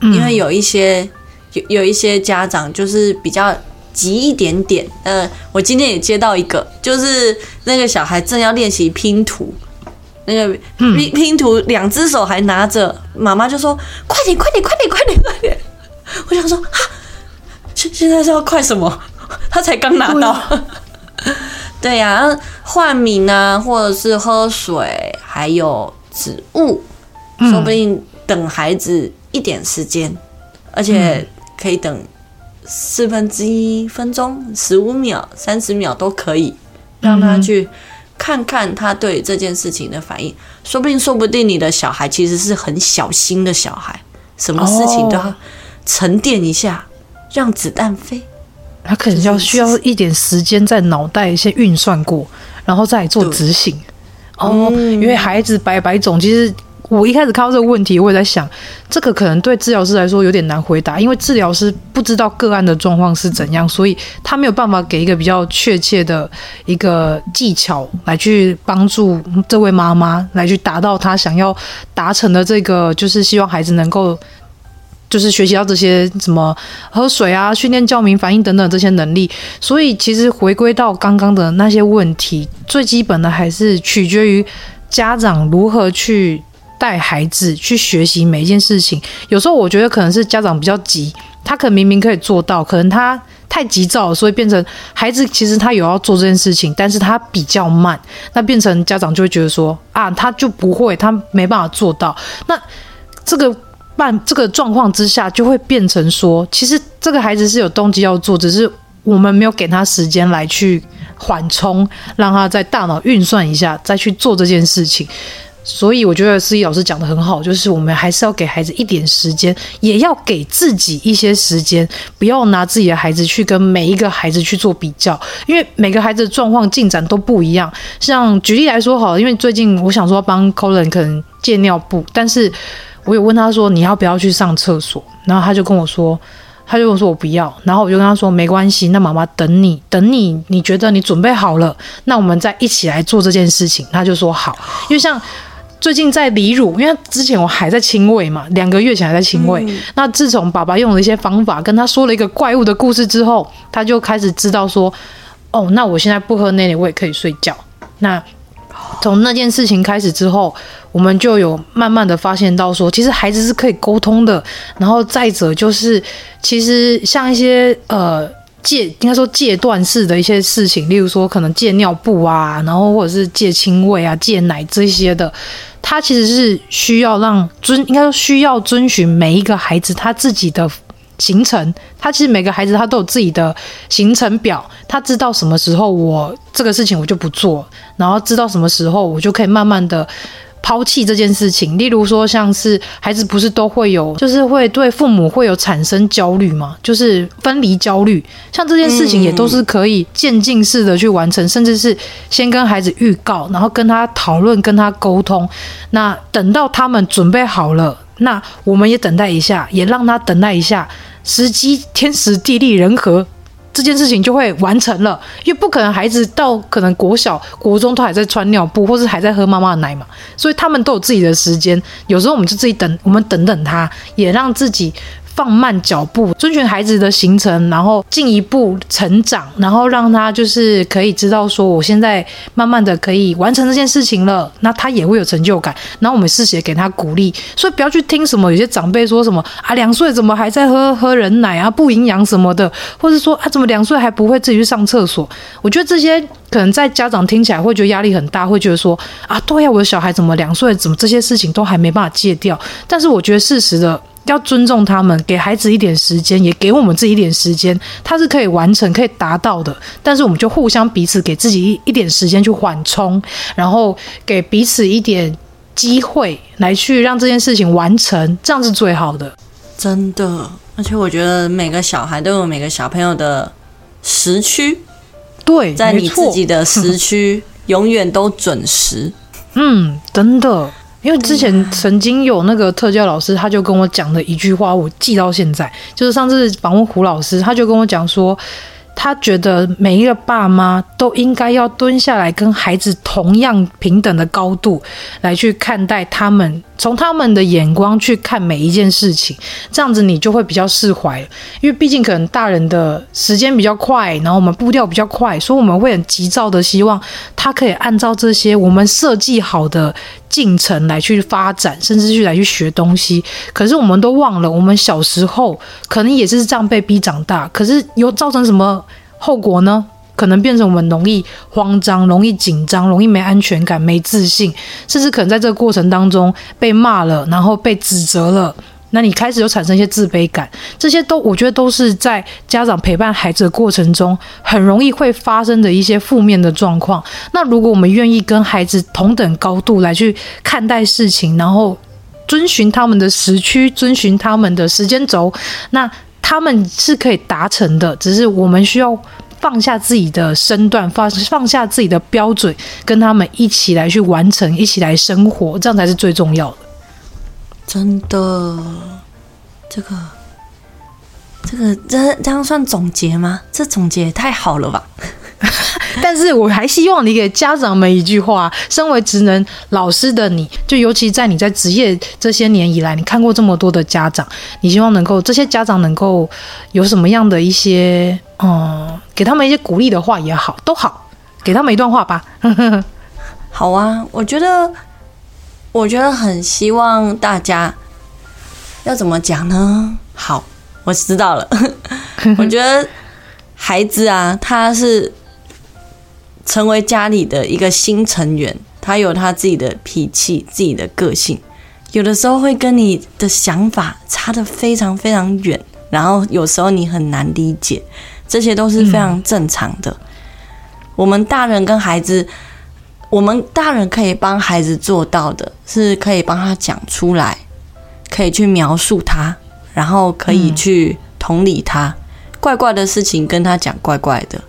因为有一些有有一些家长就是比较急一点点。呃，我今天也接到一个，就是那个小孩正要练习拼图。那个拼拼图，两只手还拿着，妈妈就说：“快点，快点，快点，快点，快点！” 我想说：“哈，现现在是要快什么？他才刚拿到。” 对呀，换名啊，或者是喝水，还有植物，说不定等孩子一点时间，而且可以等四分之一分钟、十五秒、三十秒都可以，让他去。看看他对这件事情的反应，说不定，说不定你的小孩其实是很小心的小孩，什么事情都要沉淀一下，让子弹飞。他可能要需要一点时间在脑袋先运算过，然后再做执行。哦，因为孩子百百种，其实。我一开始看到这个问题，我也在想，这个可能对治疗师来说有点难回答，因为治疗师不知道个案的状况是怎样，所以他没有办法给一个比较确切的一个技巧来去帮助这位妈妈来去达到他想要达成的这个，就是希望孩子能够就是学习到这些什么喝水啊、训练叫名、反应等等这些能力。所以其实回归到刚刚的那些问题，最基本的还是取决于家长如何去。带孩子去学习每一件事情，有时候我觉得可能是家长比较急，他可能明明可以做到，可能他太急躁，所以变成孩子其实他有要做这件事情，但是他比较慢，那变成家长就会觉得说啊，他就不会，他没办法做到。那这个办这个状况之下，就会变成说，其实这个孩子是有动机要做，只是我们没有给他时间来去缓冲，让他在大脑运算一下，再去做这件事情。所以我觉得思怡老师讲得很好，就是我们还是要给孩子一点时间，也要给自己一些时间，不要拿自己的孩子去跟每一个孩子去做比较，因为每个孩子的状况进展都不一样。像举例来说好了，因为最近我想说帮 Colin 可能戒尿布，但是。我有问他说，你要不要去上厕所，然后他就跟我说，他就跟我说我不要，然后我就跟他说没关系，那妈妈等你，等你，你觉得你准备好了，那我们再一起来做这件事情。他就说好，因为像最近在离乳，因为之前我还在亲喂嘛，两个月前还在亲喂，嗯、那自从爸爸用了一些方法跟他说了一个怪物的故事之后，他就开始知道说，哦，那我现在不喝奶奶，我也可以睡觉。那从那件事情开始之后，我们就有慢慢的发现到说，其实孩子是可以沟通的。然后再者就是，其实像一些呃戒，应该说戒断式的一些事情，例如说可能戒尿布啊，然后或者是戒亲喂啊、戒奶这些的，他其实是需要让遵，应该说需要遵循每一个孩子他自己的。行程，他其实每个孩子他都有自己的行程表，他知道什么时候我这个事情我就不做，然后知道什么时候我就可以慢慢的抛弃这件事情。例如说，像是孩子不是都会有，就是会对父母会有产生焦虑嘛，就是分离焦虑。像这件事情也都是可以渐进式的去完成，甚至是先跟孩子预告，然后跟他讨论，跟他沟通。那等到他们准备好了，那我们也等待一下，也让他等待一下。时机天时地利人和，这件事情就会完成了。因为不可能孩子到可能国小、国中都还在穿尿布，或是还在喝妈妈的奶嘛，所以他们都有自己的时间。有时候我们就自己等，我们等等他，也让自己。放慢脚步，遵循孩子的行程，然后进一步成长，然后让他就是可以知道说，我现在慢慢的可以完成这件事情了，那他也会有成就感。然后我们适时也给他鼓励，所以不要去听什么有些长辈说什么啊，两岁怎么还在喝喝人奶啊，不营养什么的，或者说啊，怎么两岁还不会自己去上厕所？我觉得这些可能在家长听起来会觉得压力很大，会觉得说啊，对呀，我的小孩怎么两岁，怎么这些事情都还没办法戒掉？但是我觉得事实的。要尊重他们，给孩子一点时间，也给我们自己一点时间，他是可以完成、可以达到的。但是我们就互相彼此给自己一一点时间去缓冲，然后给彼此一点机会来去让这件事情完成，这样是最好的。真的，而且我觉得每个小孩都有每个小朋友的时区，对，在你自己的时区 永远都准时。嗯，真的。因为之前曾经有那个特教老师，他就跟我讲的一句话，我记到现在。就是上次访问胡老师，他就跟我讲说，他觉得每一个爸妈都应该要蹲下来，跟孩子同样平等的高度来去看待他们。从他们的眼光去看每一件事情，这样子你就会比较释怀。因为毕竟可能大人的时间比较快，然后我们步调比较快，所以我们会很急躁的希望他可以按照这些我们设计好的进程来去发展，甚至去来去学东西。可是我们都忘了，我们小时候可能也是这样被逼长大，可是有造成什么后果呢？可能变成我们容易慌张、容易紧张、容易没安全感、没自信，甚至可能在这个过程当中被骂了，然后被指责了，那你开始有产生一些自卑感，这些都我觉得都是在家长陪伴孩子的过程中很容易会发生的一些负面的状况。那如果我们愿意跟孩子同等高度来去看待事情，然后遵循他们的时区，遵循他们的时间轴，那他们是可以达成的，只是我们需要。放下自己的身段，放放下自己的标准，跟他们一起来去完成，一起来生活，这样才是最重要的。真的，这个，这个，这这样算总结吗？这总结也太好了吧！但是我还希望你给家长们一句话：身为职能老师的你，就尤其在你在职业这些年以来，你看过这么多的家长，你希望能够这些家长能够有什么样的一些嗯，给他们一些鼓励的话也好，都好，给他们一段话吧。好啊，我觉得，我觉得很希望大家要怎么讲呢？好，我知道了。我觉得孩子啊，他是。成为家里的一个新成员，他有他自己的脾气、自己的个性，有的时候会跟你的想法差得非常非常远，然后有时候你很难理解，这些都是非常正常的。嗯、我们大人跟孩子，我们大人可以帮孩子做到的是，可以帮他讲出来，可以去描述他，然后可以去同理他。嗯、怪怪的事情跟他讲怪怪的，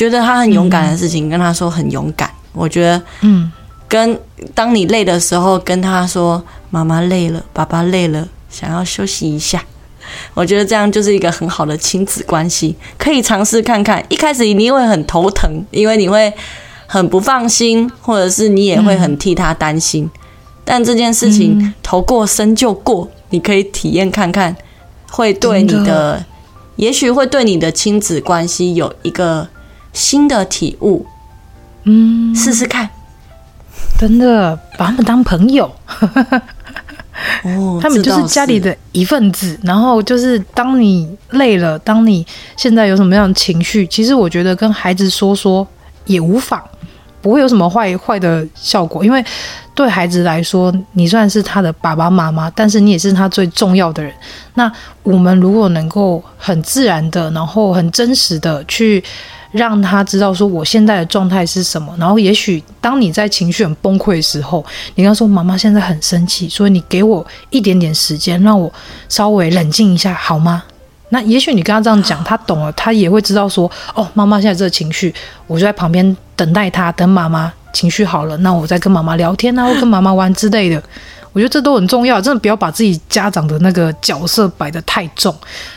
觉得他很勇敢的事情跟他说很勇敢。我觉得，嗯。跟当你累的时候，跟他说：“妈妈累了，爸爸累了，想要休息一下。”我觉得这样就是一个很好的亲子关系，可以尝试看看。一开始你会很头疼，因为你会很不放心，或者是你也会很替他担心。嗯、但这件事情头过身就过，你可以体验看看，会对你的，的也许会对你的亲子关系有一个新的体悟。嗯，试试看。真的把他们当朋友，哦，他们就是家里的一份子。然后就是当你累了，当你现在有什么样的情绪，其实我觉得跟孩子说说也无妨，不会有什么坏坏的效果。因为对孩子来说，你算是他的爸爸妈妈，但是你也是他最重要的人。那我们如果能够很自然的，然后很真实的去。让他知道说我现在的状态是什么，然后也许当你在情绪很崩溃的时候，你跟他说妈妈现在很生气，所以你给我一点点时间，让我稍微冷静一下好吗？那也许你跟他这样讲，他懂了，他也会知道说哦，妈妈现在这个情绪，我就在旁边等待他，等妈妈情绪好了，那我再跟妈妈聊天啊，或跟妈妈玩之类的。我觉得这都很重要，真的不要把自己家长的那个角色摆得太重，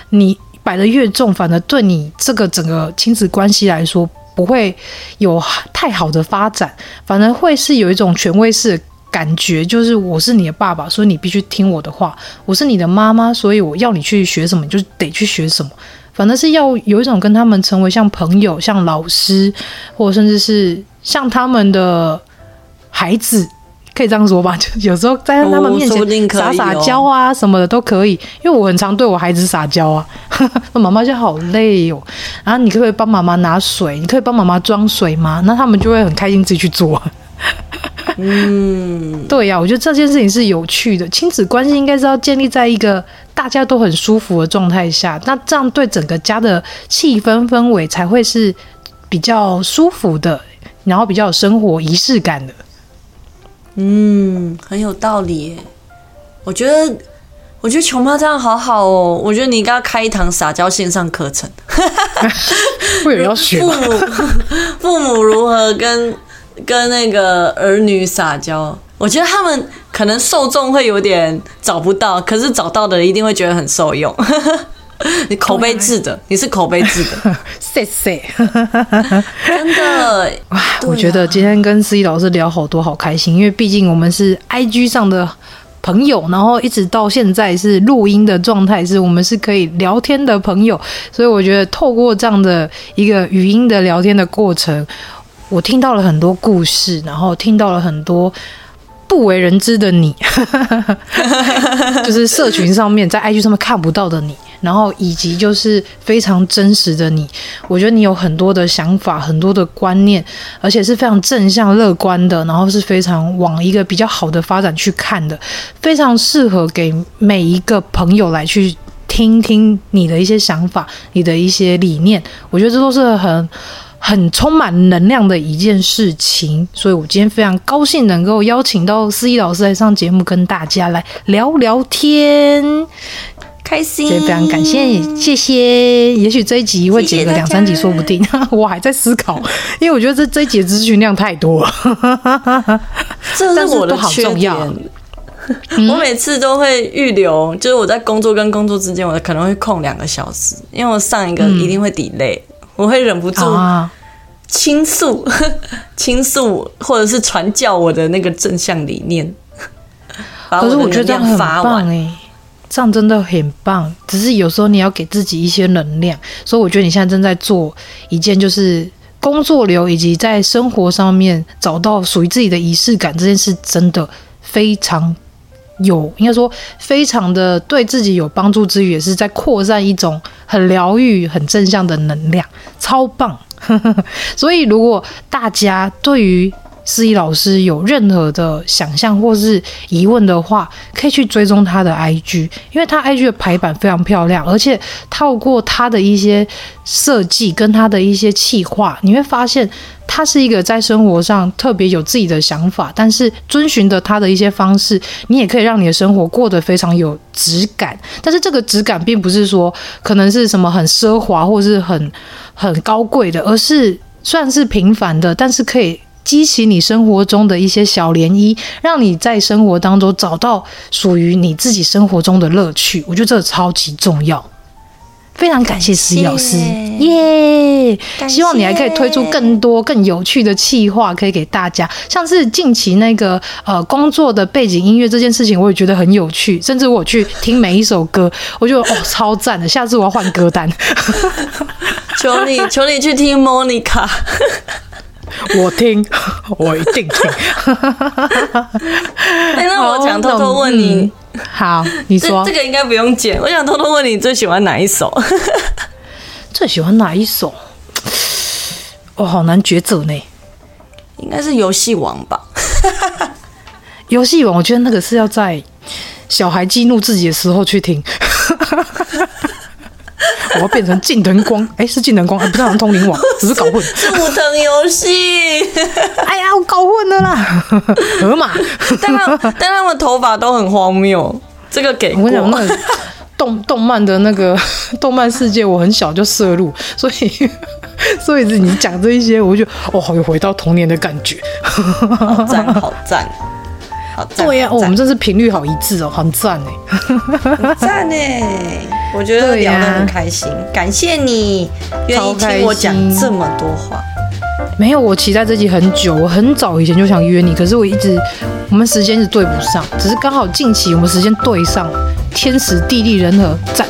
你。摆得越重，反而对你这个整个亲子关系来说不会有太好的发展，反而会是有一种权威式感觉，就是我是你的爸爸，所以你必须听我的话；我是你的妈妈，所以我要你去学什么，你就得去学什么。反而是要有一种跟他们成为像朋友、像老师，或者甚至是像他们的孩子。可以这样说吧，就有时候在他们面前撒撒娇啊什么的都可以，因为我很常对我孩子撒娇啊。那妈妈就好累哦，然后你可不可以帮妈妈拿水？你可以帮妈妈装水吗？那他们就会很开心自己去做。嗯，对呀，我觉得这件事情是有趣的。亲子关系应该是要建立在一个大家都很舒服的状态下，那这样对整个家的气氛氛围才会是比较舒服的，然后比较有生活仪式感的。嗯，很有道理耶。我觉得，我觉得琼妈这样好好哦。我觉得你应该要开一堂撒娇线上课程，会有人要学父母父母如何跟跟那个儿女撒娇。我觉得他们可能受众会有点找不到，可是找到的一定会觉得很受用。你口碑制的，你是口碑制的，谢谢。真的哇，我觉得今天跟思怡老师聊好多，好开心，因为毕竟我们是 IG 上的朋友，然后一直到现在是录音的状态，是我们是可以聊天的朋友，所以我觉得透过这样的一个语音的聊天的过程，我听到了很多故事，然后听到了很多。不为人知的你，就是社群上面在 IG 上面看不到的你，然后以及就是非常真实的你。我觉得你有很多的想法，很多的观念，而且是非常正向乐观的，然后是非常往一个比较好的发展去看的，非常适合给每一个朋友来去听听你的一些想法，你的一些理念。我觉得这都是很。很充满能量的一件事情，所以我今天非常高兴能够邀请到思怡老师来上节目，跟大家来聊聊天，开心。所以非常感谢，谢谢。也许这一集会剪个两三集，说不定。我还在思考，因为我觉得这这一集资讯量太多了。这是我的缺点。我每次都会预留，就是我在工作跟工作之间，我可能会空两个小时，因为我上一个一定会 delay。我会忍不住倾诉、倾诉，或者是传教我的那个正向理念。可是我觉得这样很棒哎，上真的很棒。只是有时候你要给自己一些能量，所以我觉得你现在正在做一件，就是工作流以及在生活上面找到属于自己的仪式感这件事，真的非常。有，应该说非常的对自己有帮助之余，也是在扩散一种很疗愈、很正向的能量，超棒。所以，如果大家对于思怡老师有任何的想象或是疑问的话，可以去追踪他的 IG，因为他 IG 的排版非常漂亮，而且透过他的一些设计跟他的一些企划，你会发现他是一个在生活上特别有自己的想法，但是遵循的他的一些方式，你也可以让你的生活过得非常有质感。但是这个质感并不是说可能是什么很奢华或是很很高贵的，而是算是平凡的，但是可以。激起你生活中的一些小涟漪，让你在生活当中找到属于你自己生活中的乐趣。我觉得这个超级重要。非常感谢思怡老师，耶！希望你还可以推出更多更有趣的企划，可以给大家。像是近期那个呃工作的背景音乐这件事情，我也觉得很有趣。甚至我去听每一首歌，我觉得哦超赞的。下次我要换歌单。求你，求你去听 Monica。我听，我一定听。哎，那我想偷偷问你，嗯、好，你说这，这个应该不用剪。我想偷偷问你，最喜欢哪一首？最喜欢哪一首？我、哦、好难抉择呢。应该是游戏王吧。游戏王，我觉得那个是要在小孩激怒自己的时候去听。我要变成近藤 光，哎、欸，是近藤光，欸、不是好像通灵王，只是搞混。是武藤游戏。哎呀，我搞混了啦。河马，但他但他们头发都很荒谬。这个给过。我跟你讲，那个动动漫的那个动漫世界，我很小就涉入，所以所以你讲这一些，我就哦，好有回到童年的感觉。好赞，好赞。好对呀、啊，我们这是频率好一致哦，很赞哎，很赞哎，我觉得聊得很开心，啊、感谢你愿意听我讲这么多话。没有，我期待这集很久，我很早以前就想约你，可是我一直我们时间是对不上，只是刚好近期我们时间对上，天时地利人和，赞。